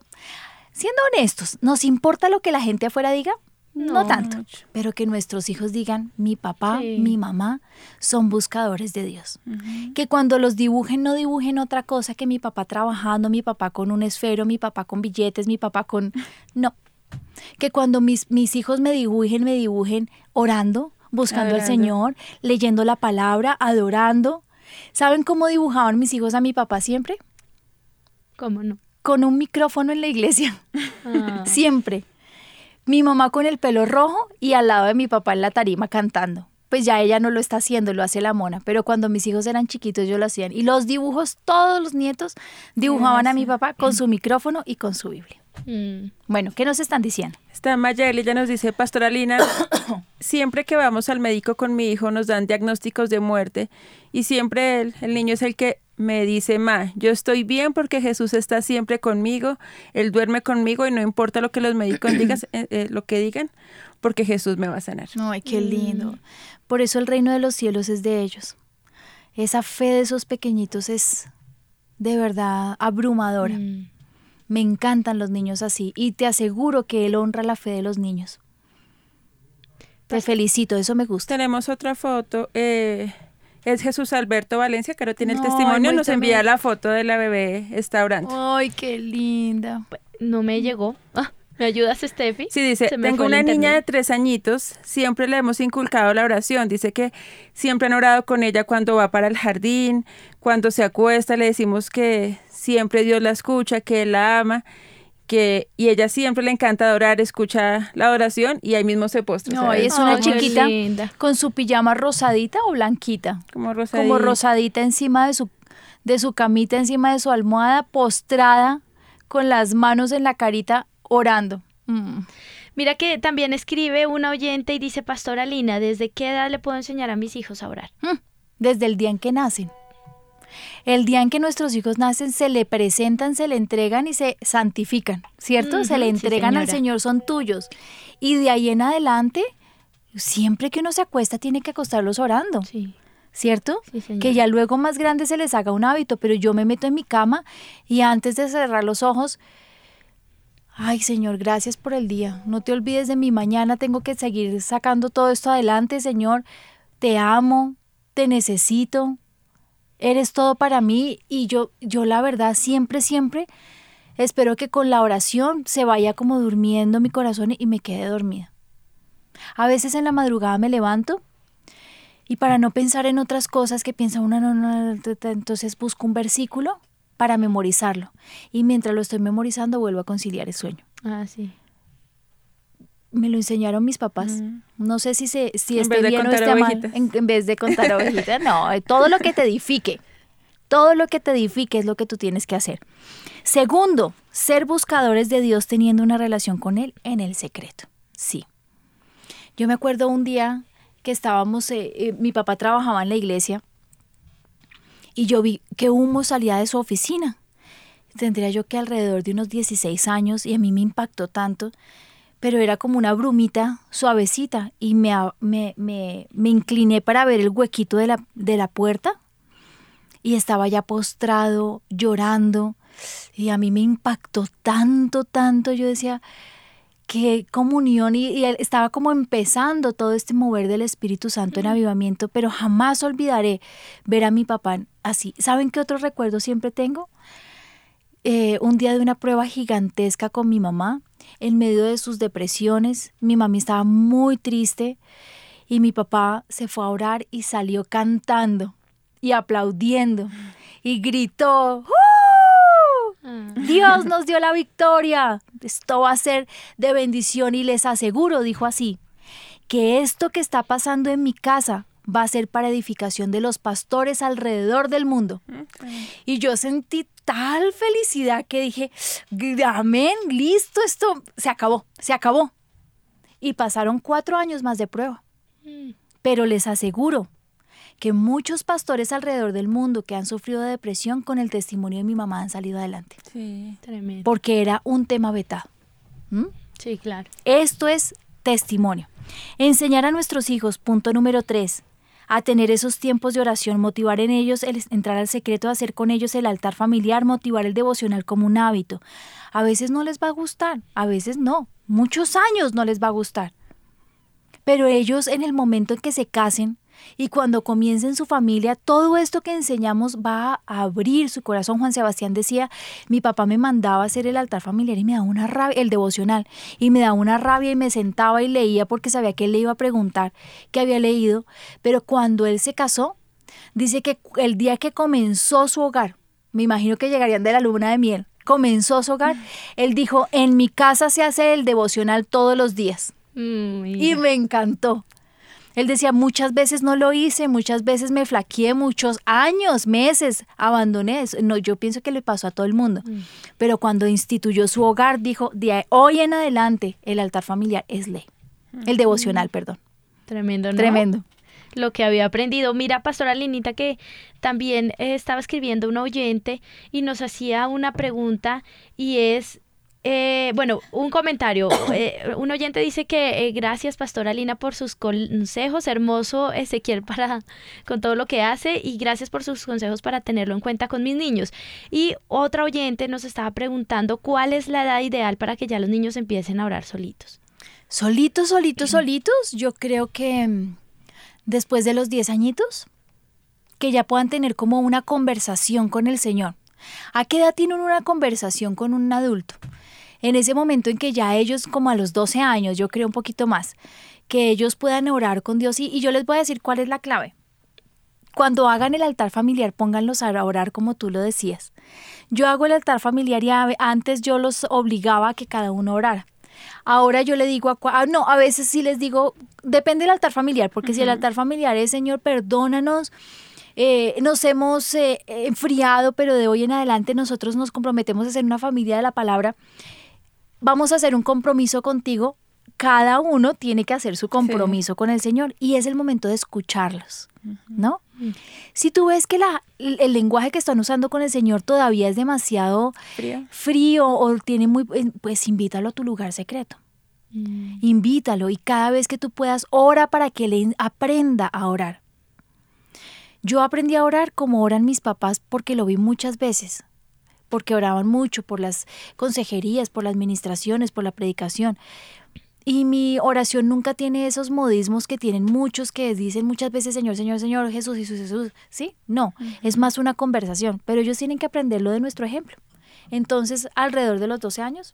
siendo honestos, ¿nos importa lo que la gente afuera diga? No, No tanto. mucho. Pero que nuestros hijos digan, mi papá, Sí. mi mamá son buscadores de Dios. Que cuando los dibujen no dibujen otra cosa que mi papá trabajando, mi papá con un esfero, mi papá con billetes, mi papá con... No. Que cuando mis, mis hijos me dibujen, me dibujen orando, buscando al. Señor, leyendo la palabra, adorando. ¿Saben cómo dibujaban mis hijos a mi papá siempre? ¿Cómo no? Con un micrófono en la iglesia. Ah. Siempre. Mi mamá con el pelo rojo y al lado de mi papá en la tarima cantando. Pues ya ella no lo está haciendo, lo hace la mona, pero cuando mis hijos eran chiquitos yo lo hacían. Y los dibujos, todos los nietos dibujaban a mi papá con su micrófono y con su Biblia. Mm. Bueno, ¿qué nos están diciendo? Está Mayeli, ella nos dice, Pastora Lina, siempre que vamos al médico con mi hijo nos dan diagnósticos de muerte y siempre él, el niño es el que me dice, ma, yo estoy bien porque Jesús está siempre conmigo, él duerme conmigo y no importa lo que los médicos digas, eh, eh, lo que digan, porque Jesús me va a sanar. Ay, qué lindo. Por eso el reino de los cielos es de ellos. Esa fe de esos pequeñitos es de verdad abrumadora. Mm. Me encantan los niños así y te aseguro que él honra la fe de los niños. Te felicito, eso me gusta. Tenemos otra foto, eh, es Jesús Alberto Valencia, que ahora tiene el testimonio, nos envía la foto de la bebé, está orando. Ay, qué linda. No me llegó. Ah, ¿Me ayudas, Steffi? Sí, dice, tengo una niña de tres añitos, siempre le hemos inculcado la oración. Dice que siempre han orado con ella cuando va para el jardín, cuando se acuesta, le decimos que siempre Dios la escucha, que Él la ama, que y ella siempre le encanta adorar, escucha la oración y ahí mismo se postra. No, ¿sabes? es una chiquita linda. con su pijama rosadita o blanquita. Como rosadita. Como rosadita encima de su, de su camita, encima de su almohada, postrada, con las manos en la carita, orando. Mm. Mira que también escribe una oyente y dice, Pastora Lina, ¿desde qué edad le puedo enseñar a mis hijos a orar? Mm, Desde el día en que nacen. El día en que nuestros hijos nacen, se le presentan, se le entregan y se santifican, ¿cierto? se le sí, entregan al. Señor, son tuyos. Y de ahí en adelante, siempre que uno se acuesta, tiene que acostarlos orando, Sí. ¿cierto? Sí, que ya luego más grande se les haga un hábito, pero yo me meto en mi cama y antes de cerrar los ojos, ay Señor, gracias por el día, no te olvides de mi mañana, tengo que seguir sacando todo esto adelante, Señor, te amo, te necesito, eres todo para mí y yo, yo la verdad siempre, siempre espero que con la oración se vaya como durmiendo mi corazón y me quede dormida. A veces en la madrugada me levanto y para no pensar en otras cosas que piensa uno, no, no, ta, entonces busco un versículo para memorizarlo. Y mientras lo estoy memorizando, vuelvo a conciliar el sueño. Ah, sí. Me lo enseñaron mis papás. Mm. No sé si, se, si esté bien o esté mal. en vez de contar ovejitas. No, eh, todo lo que te edifique. Todo lo que te edifique es lo que tú tienes que hacer. Segundo, ser buscadores de Dios teniendo una relación con Él en el secreto. Sí. Yo me acuerdo un día que estábamos, eh, eh, mi papá trabajaba en la iglesia y yo vi que humo salía de su oficina. Tendría yo que alrededor de unos 16 años y a mí me impactó tanto, pero era como una brumita suavecita y me, me, me, me incliné para ver el huequito de la, de la puerta y estaba ya postrado, llorando y a mí me impactó tanto, tanto, yo decía, qué comunión y, y estaba como empezando todo este mover del Espíritu Santo en avivamiento, pero jamás olvidaré ver a mi papá así. ¿Saben qué otro recuerdo siempre tengo? Eh, un día de una prueba gigantesca con mi mamá, en medio de sus depresiones, mi mami estaba muy triste y mi papá se fue a orar y salió cantando y aplaudiendo y gritó, ¡Uh! Dios nos dio la victoria. Esto va a ser de bendición y les aseguro, dijo así, que esto que está pasando en mi casa va a ser para edificación de los pastores alrededor del mundo. Y yo sentí tal felicidad que dije, amén, listo, esto se acabó, se acabó. Y pasaron cuatro años más de prueba. Mm. Pero les aseguro que muchos pastores alrededor del mundo que han sufrido de depresión con el testimonio de mi mamá han salido adelante. Sí, tremendo. Porque era un tema vetado. ¿Mm? Sí, claro. Esto es testimonio. Enseñar a nuestros hijos, punto número tres, a tener esos tiempos de oración, motivar en ellos el entrar al secreto, hacer con ellos el altar familiar, motivar el devocional como un hábito. A veces no les va a gustar, a veces no, muchos años no les va a gustar. Pero ellos en el momento en que se casen, y cuando comiencen su familia, todo esto que enseñamos va a abrir su corazón. Juan Sebastián decía, mi papá me mandaba a hacer el altar familiar y me daba una rabia, el devocional, y me daba una rabia y me sentaba y leía porque sabía que él le iba a preguntar qué había leído. Pero cuando él se casó, dice que el día que comenzó su hogar, me imagino que llegarían de la luna de miel, comenzó su hogar, él dijo, en mi casa se hace el devocional todos los días. Mm, y me encantó. Él decía, muchas veces no lo hice, muchas veces me flaqueé, muchos años, meses, abandoné. No, yo pienso que le pasó a todo el mundo. Mm. Pero cuando instituyó su hogar, dijo, de hoy en adelante, el altar familiar es ley. El mm. devocional, perdón. Tremendo, ¿no? Tremendo lo que había aprendido. Mira, Pastora Linita, que también eh, estaba escribiendo un oyente y nos hacía una pregunta y es eh, bueno, un comentario. Eh, un oyente dice que eh, gracias, Pastora Lina, por sus consejos. Hermoso Ezequiel para con todo lo que hace y gracias por sus consejos para tenerlo en cuenta con mis niños. Y otra oyente nos estaba preguntando cuál es la edad ideal para que ya los niños empiecen a orar solitos. Solitos, solitos, solitos. Yo creo que mm, después de los 10 añitos, que ya puedan tener como una conversación con el Señor. ¿A qué edad tienen una conversación con un adulto? En ese momento en que ya ellos, como a los 12 años, yo creo un poquito más, que ellos puedan orar con Dios y, yo les voy a decir cuál es la clave. Cuando hagan el altar familiar, pónganlos a orar como tú lo decías. Yo hago el altar familiar y antes yo los obligaba a que cada uno orara. Ahora yo le digo a ah, no, a veces sí les digo, depende del altar familiar, porque si el altar familiar es Señor, perdónanos, eh, nos hemos eh, enfriado, pero de hoy en adelante nosotros nos comprometemos a ser una familia de la palabra vamos a hacer un compromiso contigo, cada uno tiene que hacer su compromiso con el Señor y es el momento de escucharlos, ¿no? Si tú ves que la, el, lenguaje que están usando con el Señor todavía es demasiado frío, o tiene muy, eh, pues invítalo a tu lugar secreto. Mm. Invítalo y cada vez que tú puedas, ora para que él aprenda a orar. Yo aprendí a orar como oran mis papás porque lo vi muchas veces porque oraban mucho por las consejerías, por las administraciones, por la predicación. Y mi oración nunca tiene esos modismos que tienen muchos que dicen muchas veces Señor, Señor, Señor, Jesús, Jesús, Jesús. ¿Sí? No, es más una conversación, pero ellos tienen que aprenderlo de nuestro ejemplo. Entonces, alrededor de los 12 años,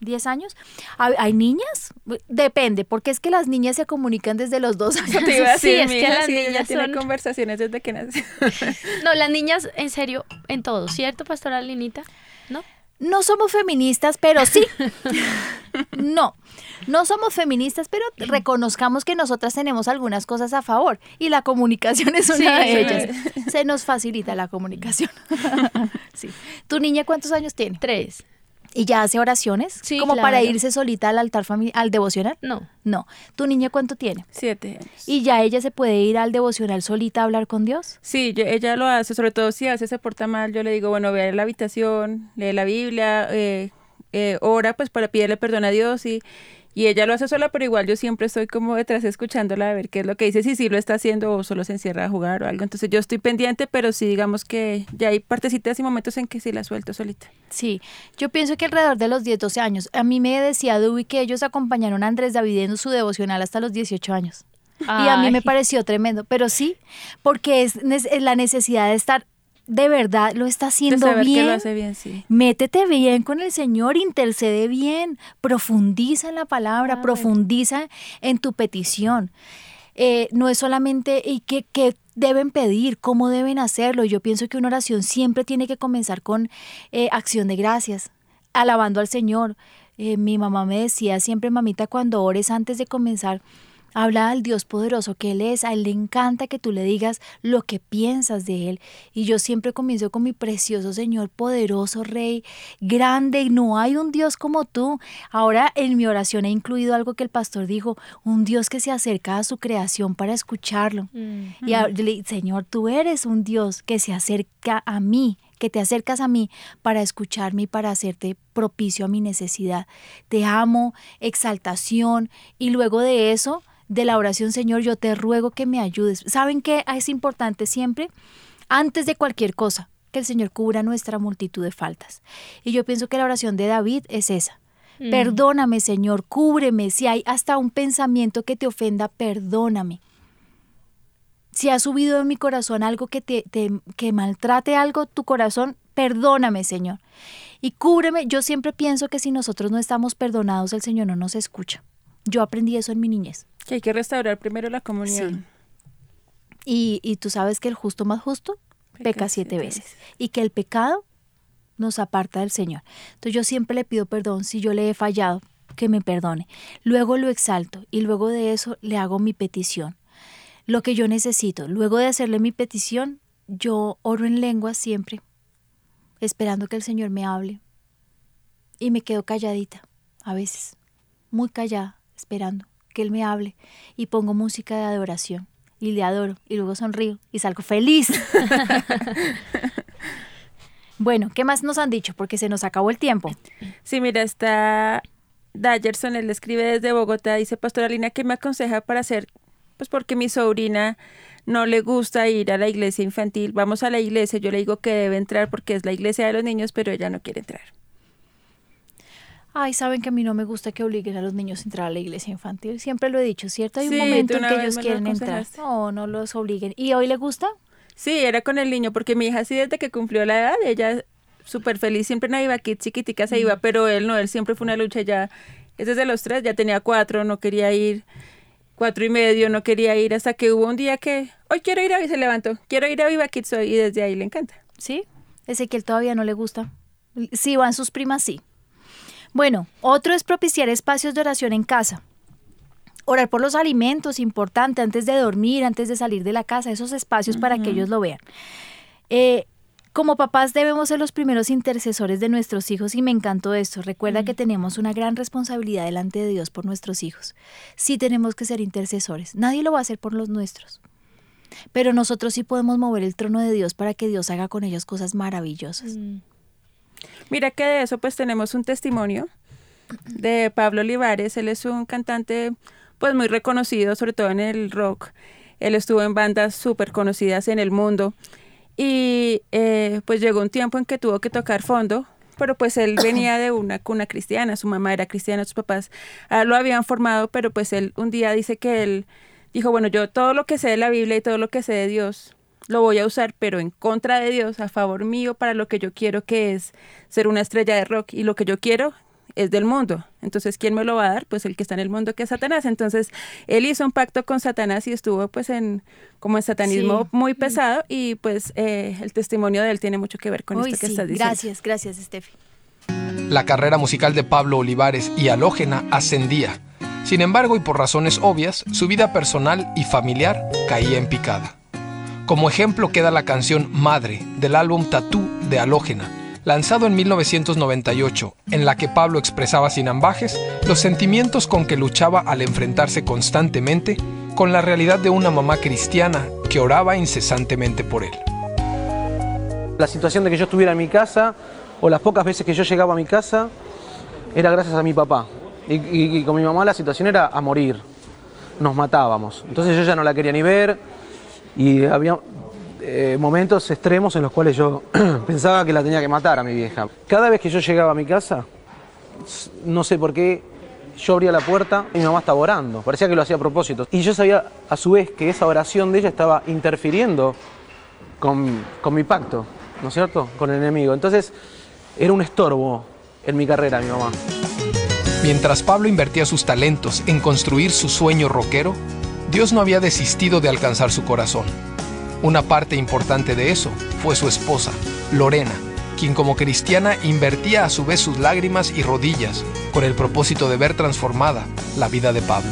10 años. ¿Hay niñas? Depende, porque es que las niñas se comunican desde los dos años. sí, es que las niñas tienen conversaciones desde que nació. no, las niñas, en serio, en todo, ¿cierto, pastora Linita? ¿No? No somos feministas, pero sí. no, no somos feministas, pero reconozcamos que nosotras tenemos algunas cosas a favor y la comunicación es una de ellas. Se nos facilita la comunicación. sí. ¿Tu niña cuántos años tiene? Tres. ¿Y ya hace oraciones? Sí, ¿Como para irse solita al altar familiar, al devocional? No. No. ¿Tu niña cuánto tiene? Siete años. ¿Y ya ella se puede ir al devocional solita a hablar con Dios? Sí, ella lo hace, sobre todo si hace se porta mal, yo le digo, bueno, ve a la habitación, lee la Biblia, eh, eh, ora pues para pedirle perdón a Dios y y ella lo hace sola, pero igual yo siempre estoy como detrás escuchándola a ver qué es lo que dice, si sí lo está haciendo o solo se encierra a jugar o algo. Entonces yo estoy pendiente, pero sí digamos que ya hay partecitas y momentos en que sí la suelto solita. Sí, yo pienso que alrededor de los 10, 12 años. A mí me decía Dubi que ellos acompañaron a Andrés David en su devocional hasta los 18 años. Y a mí me pareció tremendo, pero sí, porque es la necesidad de estar de verdad lo está De haciendo que bien, lo hace bien, sí. métete bien con el Señor, intercede bien, profundiza en la palabra, profundiza en tu petición. Eh, no es solamente y qué, qué deben pedir, cómo deben hacerlo. Yo pienso que una oración siempre tiene que comenzar con eh, acción de gracias, alabando al Señor. Eh, mi mamá me decía siempre, mamita, cuando ores antes de comenzar, habla al Dios poderoso que Él es. A Él le encanta que tú le digas lo que piensas de Él. Y yo siempre comienzo con mi precioso Señor, poderoso Rey, grande. y No hay un Dios como tú. Ahora en mi oración he incluido algo que el pastor dijo, un Dios que se acerca a su creación para escucharlo. Y yo le Señor, tú eres un Dios que se acerca a mí, que te acercas a mí para escucharme y para hacerte propicio a mi necesidad. Te amo, exaltación, y luego de eso, de la oración, Señor, yo te ruego que me ayudes. ¿Saben qué es importante siempre? Antes de cualquier cosa, que el Señor cubra nuestra multitud de faltas. Y yo pienso que la oración de David es esa. Mm. Perdóname, Señor, cúbreme. Si hay hasta un pensamiento que te ofenda, perdóname. Si ha subido en mi corazón algo que te, te- que maltrate algo, tu corazón, perdóname, Señor. Y cúbreme. Yo siempre pienso que si nosotros no estamos perdonados, el Señor no nos escucha. Yo aprendí eso en mi niñez. Que hay que restaurar primero la comunión. Y, y tú sabes que el justo más justo peca, siete, veces. Y que el pecado nos aparta del Señor. Entonces yo siempre le pido perdón si yo le he fallado, que me perdone. Luego lo exalto y luego de eso le hago mi petición. Lo que yo necesito. Luego de hacerle mi petición, yo oro en lengua siempre, esperando que el Señor me hable. Y me quedo calladita, a veces, muy callada, esperando que Él me hable. Y pongo música de adoración y le adoro y luego sonrío y salgo feliz. bueno, ¿qué más nos han dicho? Porque se nos acabó el tiempo. Sí, mira, está Dayerson, él escribe desde Bogotá, dice, Pastora Lina, ¿qué me aconseja para hacer? Pues porque mi sobrina no le gusta ir a la iglesia infantil. Vamos a la iglesia, yo le digo que debe entrar porque es la iglesia de los niños, pero ella no quiere entrar. Ay, saben que a mí no me gusta que obliguen a los niños a entrar a la iglesia infantil. Siempre lo he dicho, ¿cierto? Hay un momento en que ellos quieren entrar. No, no los obliguen. ¿Y hoy le gusta? Sí, era con el niño, porque mi hija sí desde que cumplió la edad, ella súper feliz, siempre no iba aquí, chiquitica se iba, pero él no, él siempre fue una lucha ya, es desde los tres, ya tenía cuatro, no quería ir, cuatro y medio, no quería ir, hasta que hubo un día que, hoy quiero ir a y se levantó, quiero ir a Viva Kids hoy, y desde ahí le encanta. ¿Sí? Ezequiel todavía no le gusta. Sí, van sus primas, sí. Bueno, otro es propiciar espacios de oración en casa. Orar por los alimentos, importante, antes de dormir, antes de salir de la casa, esos espacios para que ellos lo vean. Eh, como papás debemos ser los primeros intercesores de nuestros hijos y me encantó esto. Recuerda que tenemos una gran responsabilidad delante de Dios por nuestros hijos. Sí tenemos que ser intercesores. Nadie lo va a hacer por los nuestros. Pero nosotros sí podemos mover el trono de Dios para que Dios haga con ellos cosas maravillosas. Mm. Mira que de eso pues tenemos un testimonio de Pablo Olivares, él es un cantante pues muy reconocido, sobre todo en el rock, él estuvo en bandas súper conocidas en el mundo. Y eh, pues llegó un tiempo en que tuvo que tocar fondo, pero pues él venía de una cuna cristiana, su mamá era cristiana, sus papás ah, lo habían formado, pero pues él un día dice que él dijo, bueno, yo todo lo que sé de la Biblia y todo lo que sé de Dios lo voy a usar, pero en contra de Dios, a favor mío, para lo que yo quiero, que es ser una estrella de rock, y lo que yo quiero es del mundo. Entonces, ¿quién me lo va a dar? Pues el que está en el mundo, que es Satanás. Entonces, él hizo un pacto con Satanás y estuvo pues en como en satanismo Sí. muy pesado y pues eh, el testimonio de él tiene mucho que ver con Uy, esto que sí, estás diciendo. Gracias, gracias, Steffi. La carrera musical de Pablo Olivares y Alógena ascendía. Sin embargo, y por razones obvias, su vida personal y familiar caía en picada. Como ejemplo queda la canción Madre del álbum Tatú de Alógena, lanzado en 1998, en la que Pablo expresaba sin ambajes los sentimientos con que luchaba al enfrentarse constantemente con la realidad de una mamá cristiana que oraba incesantemente por él. La situación de que yo estuviera en mi casa o las pocas veces que yo llegaba a mi casa era gracias a mi papá. Y- y con mi mamá la situación era a morir. Nos matábamos. Entonces yo ya no la quería ni ver y había eh, momentos extremos en los cuales yo pensaba que la tenía que matar a mi vieja. Cada vez que yo llegaba a mi casa, no sé por qué, yo abría la puerta y mi mamá estaba orando. Parecía que lo hacía a propósito. Y yo sabía a su vez que esa oración de ella estaba interfiriendo con, con mi pacto. ¿no es cierto? Con el enemigo. Entonces era un estorbo en mi carrera, mi mamá. Mientras Pablo invertía sus talentos en construir su sueño rockero, Dios no había desistido de alcanzar su corazón. Una parte importante de eso fue su esposa, Lorena, quien como cristiana invertía a su vez sus lágrimas y rodillas con el propósito de ver transformada la vida de Pablo.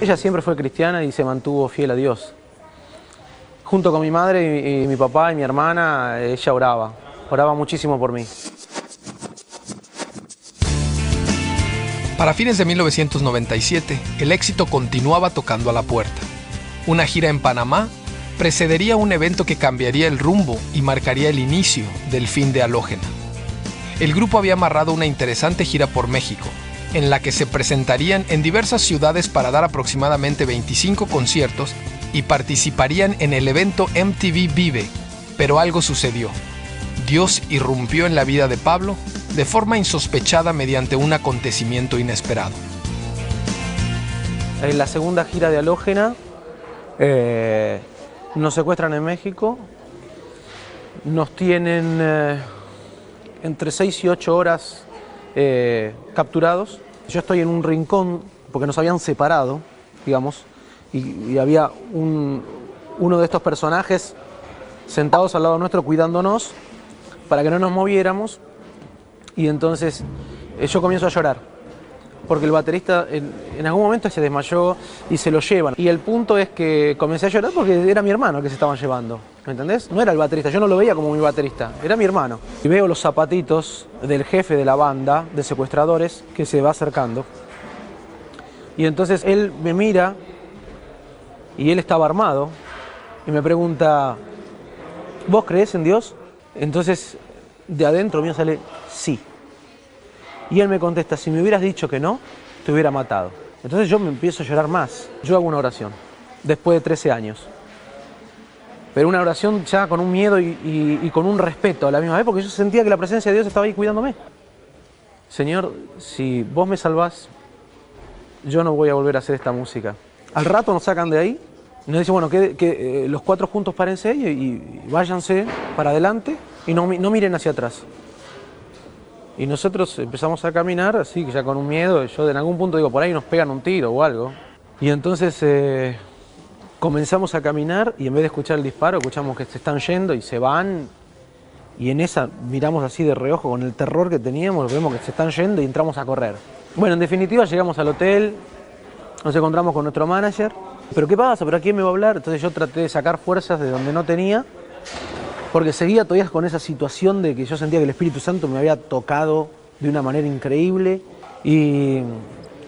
Ella siempre fue cristiana y se mantuvo fiel a Dios. Junto con mi madre y, mi papá y mi hermana, ella oraba, oraba muchísimo por mí. Para fines de 1997, el éxito continuaba tocando a la puerta. Una gira en Panamá precedería un evento que cambiaría el rumbo y marcaría el inicio del fin de Halógena. El grupo había amarrado una interesante gira por México, en la que se presentarían en diversas ciudades para dar aproximadamente 25 conciertos y participarían en el evento MTV Vive, pero algo sucedió. Dios irrumpió en la vida de Pablo de forma insospechada mediante un acontecimiento inesperado. En la segunda gira de Halógena eh, nos secuestran en México, nos tienen eh, entre 6 y 8 horas eh, capturados. Yo estoy en un rincón porque nos habían separado, digamos, y, había un- uno de estos personajes sentados al lado nuestro cuidándonos para que no nos moviéramos. Y entonces eh, yo comienzo a llorar, porque el baterista en, algún momento se desmayó y se lo llevan. Y el punto es que comencé a llorar porque era mi hermano que se estaban llevando, ¿me entendés? No era el baterista, yo no lo veía como mi baterista, era mi hermano. Y veo los zapatitos del jefe de la banda de secuestradores que se va acercando. Y entonces él me mira y él estaba armado y me pregunta, ¿vos crees en Dios? Entonces de adentro mío sale, sí. Y él me contesta, si me hubieras dicho que no, te hubiera matado. Entonces yo me empiezo a llorar más. Yo hago una oración, después de 13 años. Pero una oración ya con un miedo y, con un respeto a la misma vez, porque yo sentía que la presencia de Dios estaba ahí cuidándome. Señor, si vos me salvás, yo no voy a volver a hacer esta música. Al rato nos sacan de ahí nos dicen, bueno, que, eh, los cuatro juntos párense y, y váyanse para adelante y no miren hacia atrás. Y nosotros empezamos a caminar así, que ya con un miedo, yo en algún punto digo, por ahí nos pegan un tiro o algo. Y entonces eh, comenzamos a caminar y en vez de escuchar el disparo, escuchamos que se están yendo y se van. Y en esa miramos así de reojo con el terror que teníamos, vemos que se están yendo y entramos a correr. Bueno, en definitiva llegamos al hotel, nos encontramos con nuestro manager. ¿Pero qué pasa? ¿Pero a quién me va a hablar? Entonces yo traté de sacar fuerzas de donde no tenía, porque seguía todavía con esa situación de que yo sentía que el Espíritu Santo me había tocado de una manera increíble. Y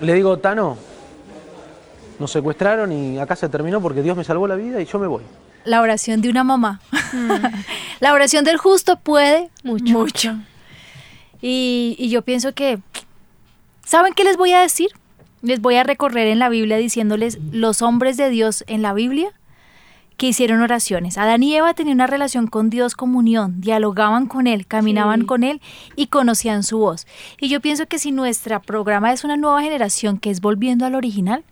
le digo, Tano, nos secuestraron y acá se terminó porque Dios me salvó la vida y yo me voy. La oración de una mamá. la oración del justo puede Mucho. mucho. Y, y yo pienso que, ¿saben qué les voy a decir? Les voy a recorrer en la Biblia diciéndoles los hombres de Dios en la Biblia que hicieron oraciones. Adán y Eva tenían una relación con Dios, comunión, dialogaban con Él, caminaban Sí. con Él y conocían su voz. Y yo pienso que si nuestro programa es una nueva generación que es volviendo al original,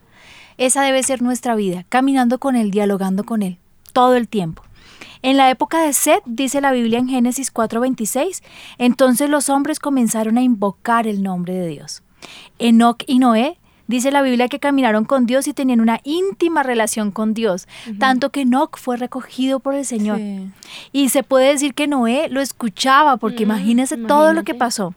esa debe ser nuestra vida, caminando con Él, dialogando con Él, todo el tiempo. En la época de Seth, dice la Biblia en Génesis 4:26, entonces los hombres comenzaron a invocar el nombre de Dios. Enoc y Noé, dice la Biblia que caminaron con Dios y tenían una íntima relación con Dios, tanto que Enoc fue recogido por el Señor. Sí. Y se puede decir que Noé lo escuchaba, porque imagínese todo lo que pasó.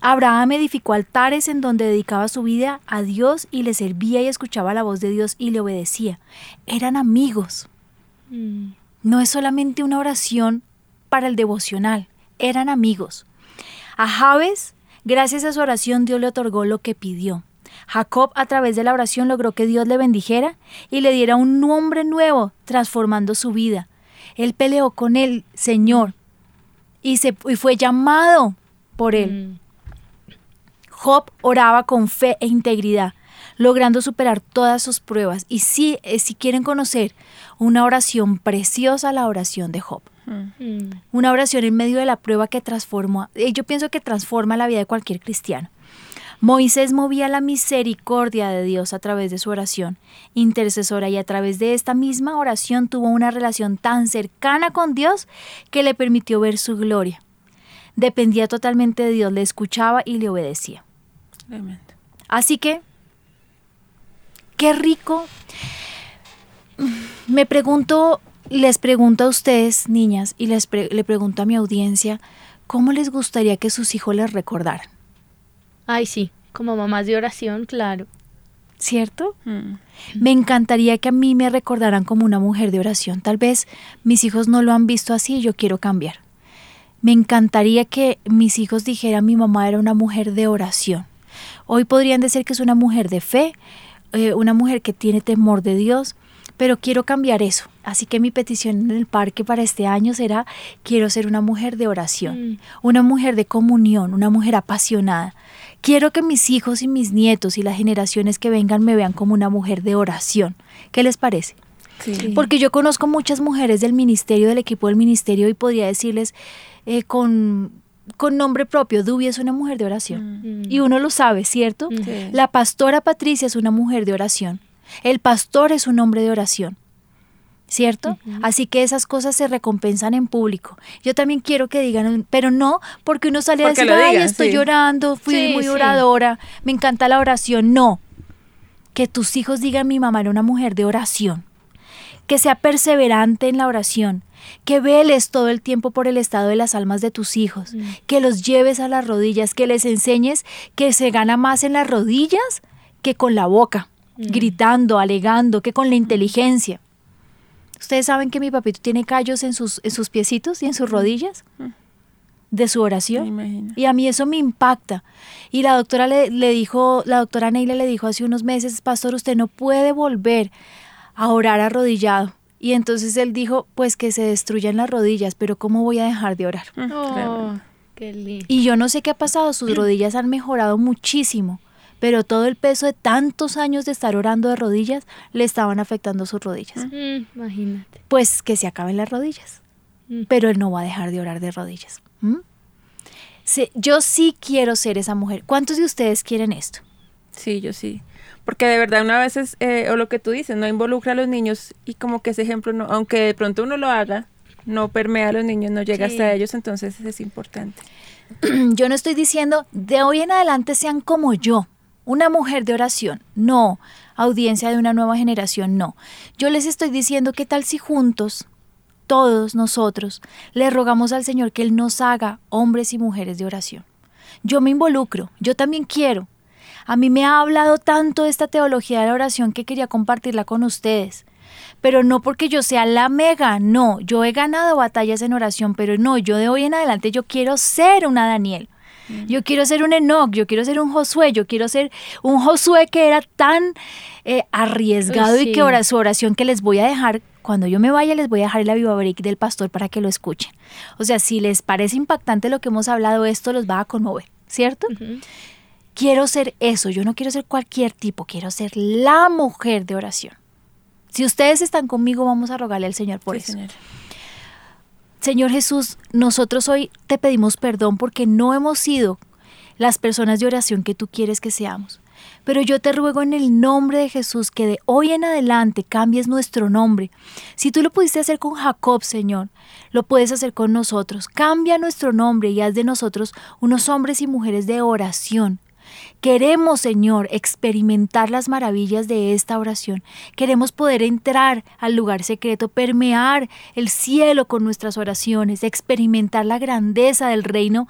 Abraham edificó altares en donde dedicaba su vida a Dios y le servía y escuchaba la voz de Dios y le obedecía. Eran amigos. Mm. No es solamente una oración para el devocional, eran amigos. A Jabes, gracias a su oración, Dios le otorgó lo que pidió. Jacob, a través de la oración, logró que Dios le bendijera y le diera un nombre nuevo, transformando su vida. Él peleó con el Señor y, se, y fue llamado por él. Mm. Job oraba con fe e integridad, logrando superar todas sus pruebas. Y si, eh, si quieren conocer una oración preciosa, la oración de Job. Mm. Una oración en medio de la prueba que transforma, eh, yo pienso que transforma la vida de cualquier cristiano. Moisés movía la misericordia de Dios a través de su oración intercesora y a través de esta misma oración tuvo una relación tan cercana con Dios que le permitió ver su gloria. Dependía totalmente de Dios, le escuchaba y le obedecía. Así que, qué rico. Me pregunto, les pregunto a ustedes, niñas, y les le pregunto a mi audiencia, ¿cómo les gustaría que sus hijos les recordaran? Ay, sí, como mamás de oración, claro. ¿Cierto? Mm. Me encantaría que a mí me recordaran como una mujer de oración. Tal vez mis hijos no lo han visto así y yo quiero cambiar. Me encantaría que mis hijos dijeran mi mamá era una mujer de oración. Hoy podrían decir que es una mujer de fe, eh, una mujer que tiene temor de Dios, pero quiero cambiar eso. Así que mi petición en el parque para este año será, quiero ser una mujer de oración, mm. una mujer de comunión, una mujer apasionada. Quiero que mis hijos y mis nietos y las generaciones que vengan me vean como una mujer de oración. ¿Qué les parece? Porque yo conozco muchas mujeres del ministerio, del equipo del ministerio, y podría decirles eh, con, con nombre propio, Dubi es una mujer de oración. Mm. Y uno lo sabe, ¿cierto? La pastora Patricia es una mujer de oración. El pastor es un hombre de oración. ¿Cierto? Así que esas cosas se recompensan en público. Yo también quiero que digan, pero no porque uno sale a decir, ay, estoy llorando, fui muy oradora, me encanta la oración. No, que tus hijos digan, mi mamá era una mujer de oración. Que sea perseverante en la oración, que veles todo el tiempo por el estado de las almas de tus hijos, mm. que los lleves a las rodillas, que les enseñes que se gana más en las rodillas que con la boca, mm. gritando, alegando, que con la inteligencia. Ustedes saben que mi papito tiene callos en sus, en sus piecitos y en sus rodillas de su oración. Y a mí eso me impacta. Y la doctora le, le, dijo, la doctora Neila le dijo hace unos meses, pastor, usted no puede volver a orar arrodillado. Y entonces él dijo, pues que se destruyan las rodillas, pero ¿cómo voy a dejar de orar? Oh, y yo no sé qué ha pasado, sus rodillas han mejorado muchísimo pero todo el peso de tantos años de estar orando de rodillas le estaban afectando sus rodillas. Mm, imagínate. Pues que se acaben las rodillas, mm. pero él no va a dejar de orar de rodillas. yo sí quiero ser esa mujer. ¿Cuántos de ustedes quieren esto? Sí, yo sí. Porque de verdad una vez es, eh, o lo que tú dices, no involucra a los niños y como que ese ejemplo, no, aunque de pronto uno lo haga, no permea a los niños, no llega hasta ellos, entonces es importante. yo no estoy diciendo de hoy en adelante sean como yo, una mujer de oración, no. Audiencia de una nueva generación, no. Yo les estoy diciendo que tal si juntos, todos nosotros, le rogamos al Señor que Él nos haga hombres y mujeres de oración. Yo me involucro, yo también quiero. A mí me ha hablado tanto esta teología de la oración que quería compartirla con ustedes. Pero no porque yo sea la mega, no, yo he ganado batallas en oración, pero no, yo de hoy en adelante yo quiero ser una Daniel, yo quiero ser un Enoch, yo quiero ser un Josué, yo quiero ser un Josué que era tan eh, arriesgado y que ahora su oración que les voy a dejar, cuando yo me vaya les voy a dejar el aviva del pastor para que lo escuchen. O sea, si les parece impactante lo que hemos hablado, esto los va a conmover, ¿cierto? Quiero ser eso, yo no quiero ser cualquier tipo, quiero ser la mujer de oración. Si ustedes están conmigo, vamos a rogarle al Señor por eso. Señor Jesús, nosotros hoy te pedimos perdón porque no hemos sido las personas de oración que tú quieres que seamos. Pero yo te ruego en el nombre de Jesús que de hoy en adelante cambies nuestro nombre. Si tú lo pudiste hacer con Jacob, Señor, lo puedes hacer con nosotros. Cambia nuestro nombre y haz de nosotros unos hombres y mujeres de oración. Queremos, Señor, experimentar las maravillas de esta oración. Queremos poder entrar al lugar secreto, permear el cielo con nuestras oraciones, experimentar la grandeza del reino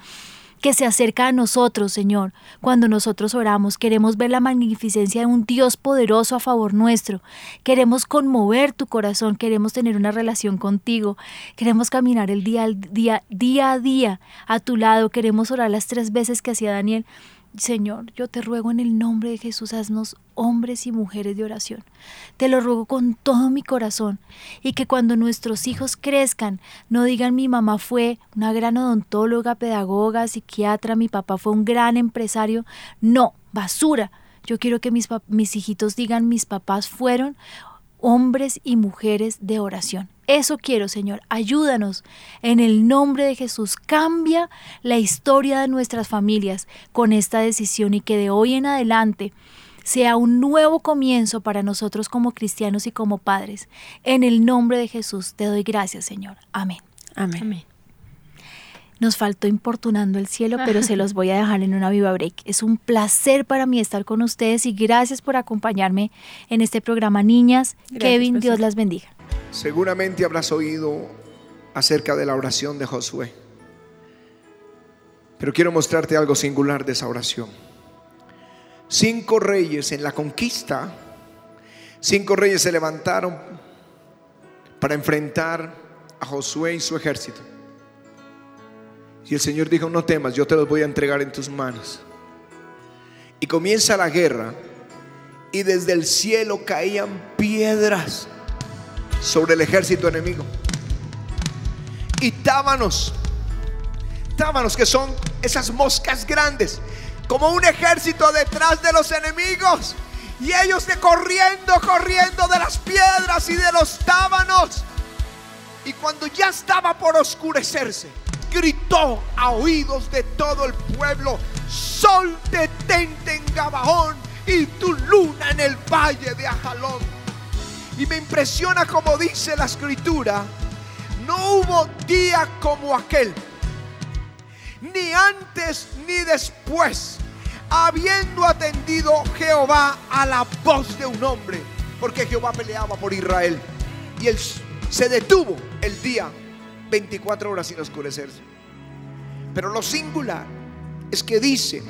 que se acerca a nosotros, Señor. Cuando nosotros oramos, queremos ver la magnificencia de un Dios poderoso a favor nuestro. Queremos conmover tu corazón, queremos tener una relación contigo. Queremos caminar el día, día, día a día a tu lado. Queremos orar las tres veces que hacía Daniel. Señor, yo te ruego en el nombre de Jesús, haznos hombres y mujeres de oración. Te lo ruego con todo mi corazón y que cuando nuestros hijos crezcan no digan mi mamá fue una gran odontóloga, pedagoga, psiquiatra, mi papá fue un gran empresario. No, basura. Yo quiero que mis, mis hijitos digan mis papás fueron hombres y mujeres de oración. Eso quiero, Señor. Ayúdanos en el nombre de Jesús. Cambia la historia de nuestras familias con esta decisión y que de hoy en adelante sea un nuevo comienzo para nosotros como cristianos y como padres. En el nombre de Jesús te doy gracias, Señor. Amén. Amén. Nos faltó importunando el cielo, pero se los voy a dejar en una viva break. Es un placer para mí estar con ustedes y gracias por acompañarme en este programa, niñas. Kevin, Dios las bendiga. Seguramente habrás oído acerca de la oración de Josué. Pero quiero mostrarte algo singular de esa oración. Cinco reyes en la conquista, cinco reyes se levantaron para enfrentar a Josué y su ejército. Y el Señor dijo, no temas, yo te los voy a entregar en tus manos. Y comienza la guerra y desde el cielo caían piedras sobre el ejército enemigo. Y tábanos, tábanos que son esas moscas grandes, como un ejército detrás de los enemigos. Y ellos de corriendo, corriendo de las piedras y de los tábanos. Y cuando ya estaba por oscurecerse, gritó a oídos de todo el pueblo, sol detente en Gabaón y tu luna en el valle de Ajalón y me impresiona como dice la escritura, no hubo día como aquel, ni antes ni después, habiendo atendido Jehová a la voz de un hombre, porque Jehová peleaba por Israel. Y él se detuvo el día 24 horas sin oscurecerse. Pero lo singular es que dice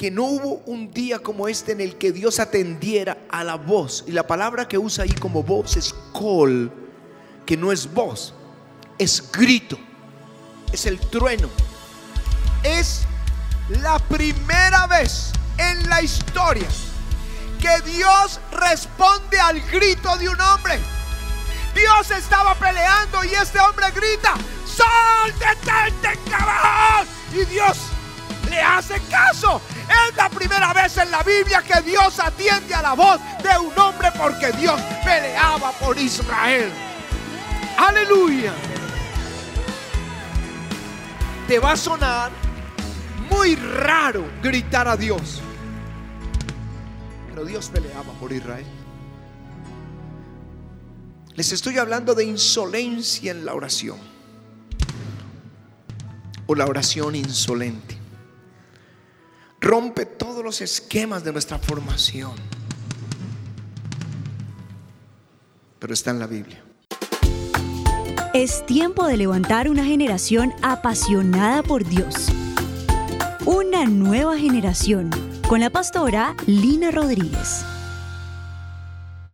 que no hubo un día como este en el que Dios atendiera a la voz. Y la palabra que usa ahí como voz es call, que no es voz, es grito, es el trueno. Es la primera vez en la historia que Dios responde al grito de un hombre. Dios estaba peleando y este hombre grita, Sol, detente, cabrón. Y Dios le hace caso. Es la primera vez en la Biblia que Dios atiende a la voz de un hombre porque Dios peleaba por Israel. Aleluya. Te va a sonar muy raro gritar a Dios. Pero Dios peleaba por Israel. Les estoy hablando de insolencia en la oración. O la oración insolente rompe todos los esquemas de nuestra formación. Pero está en la Biblia. Es tiempo de levantar una generación apasionada por Dios. Una nueva generación con la pastora Lina Rodríguez.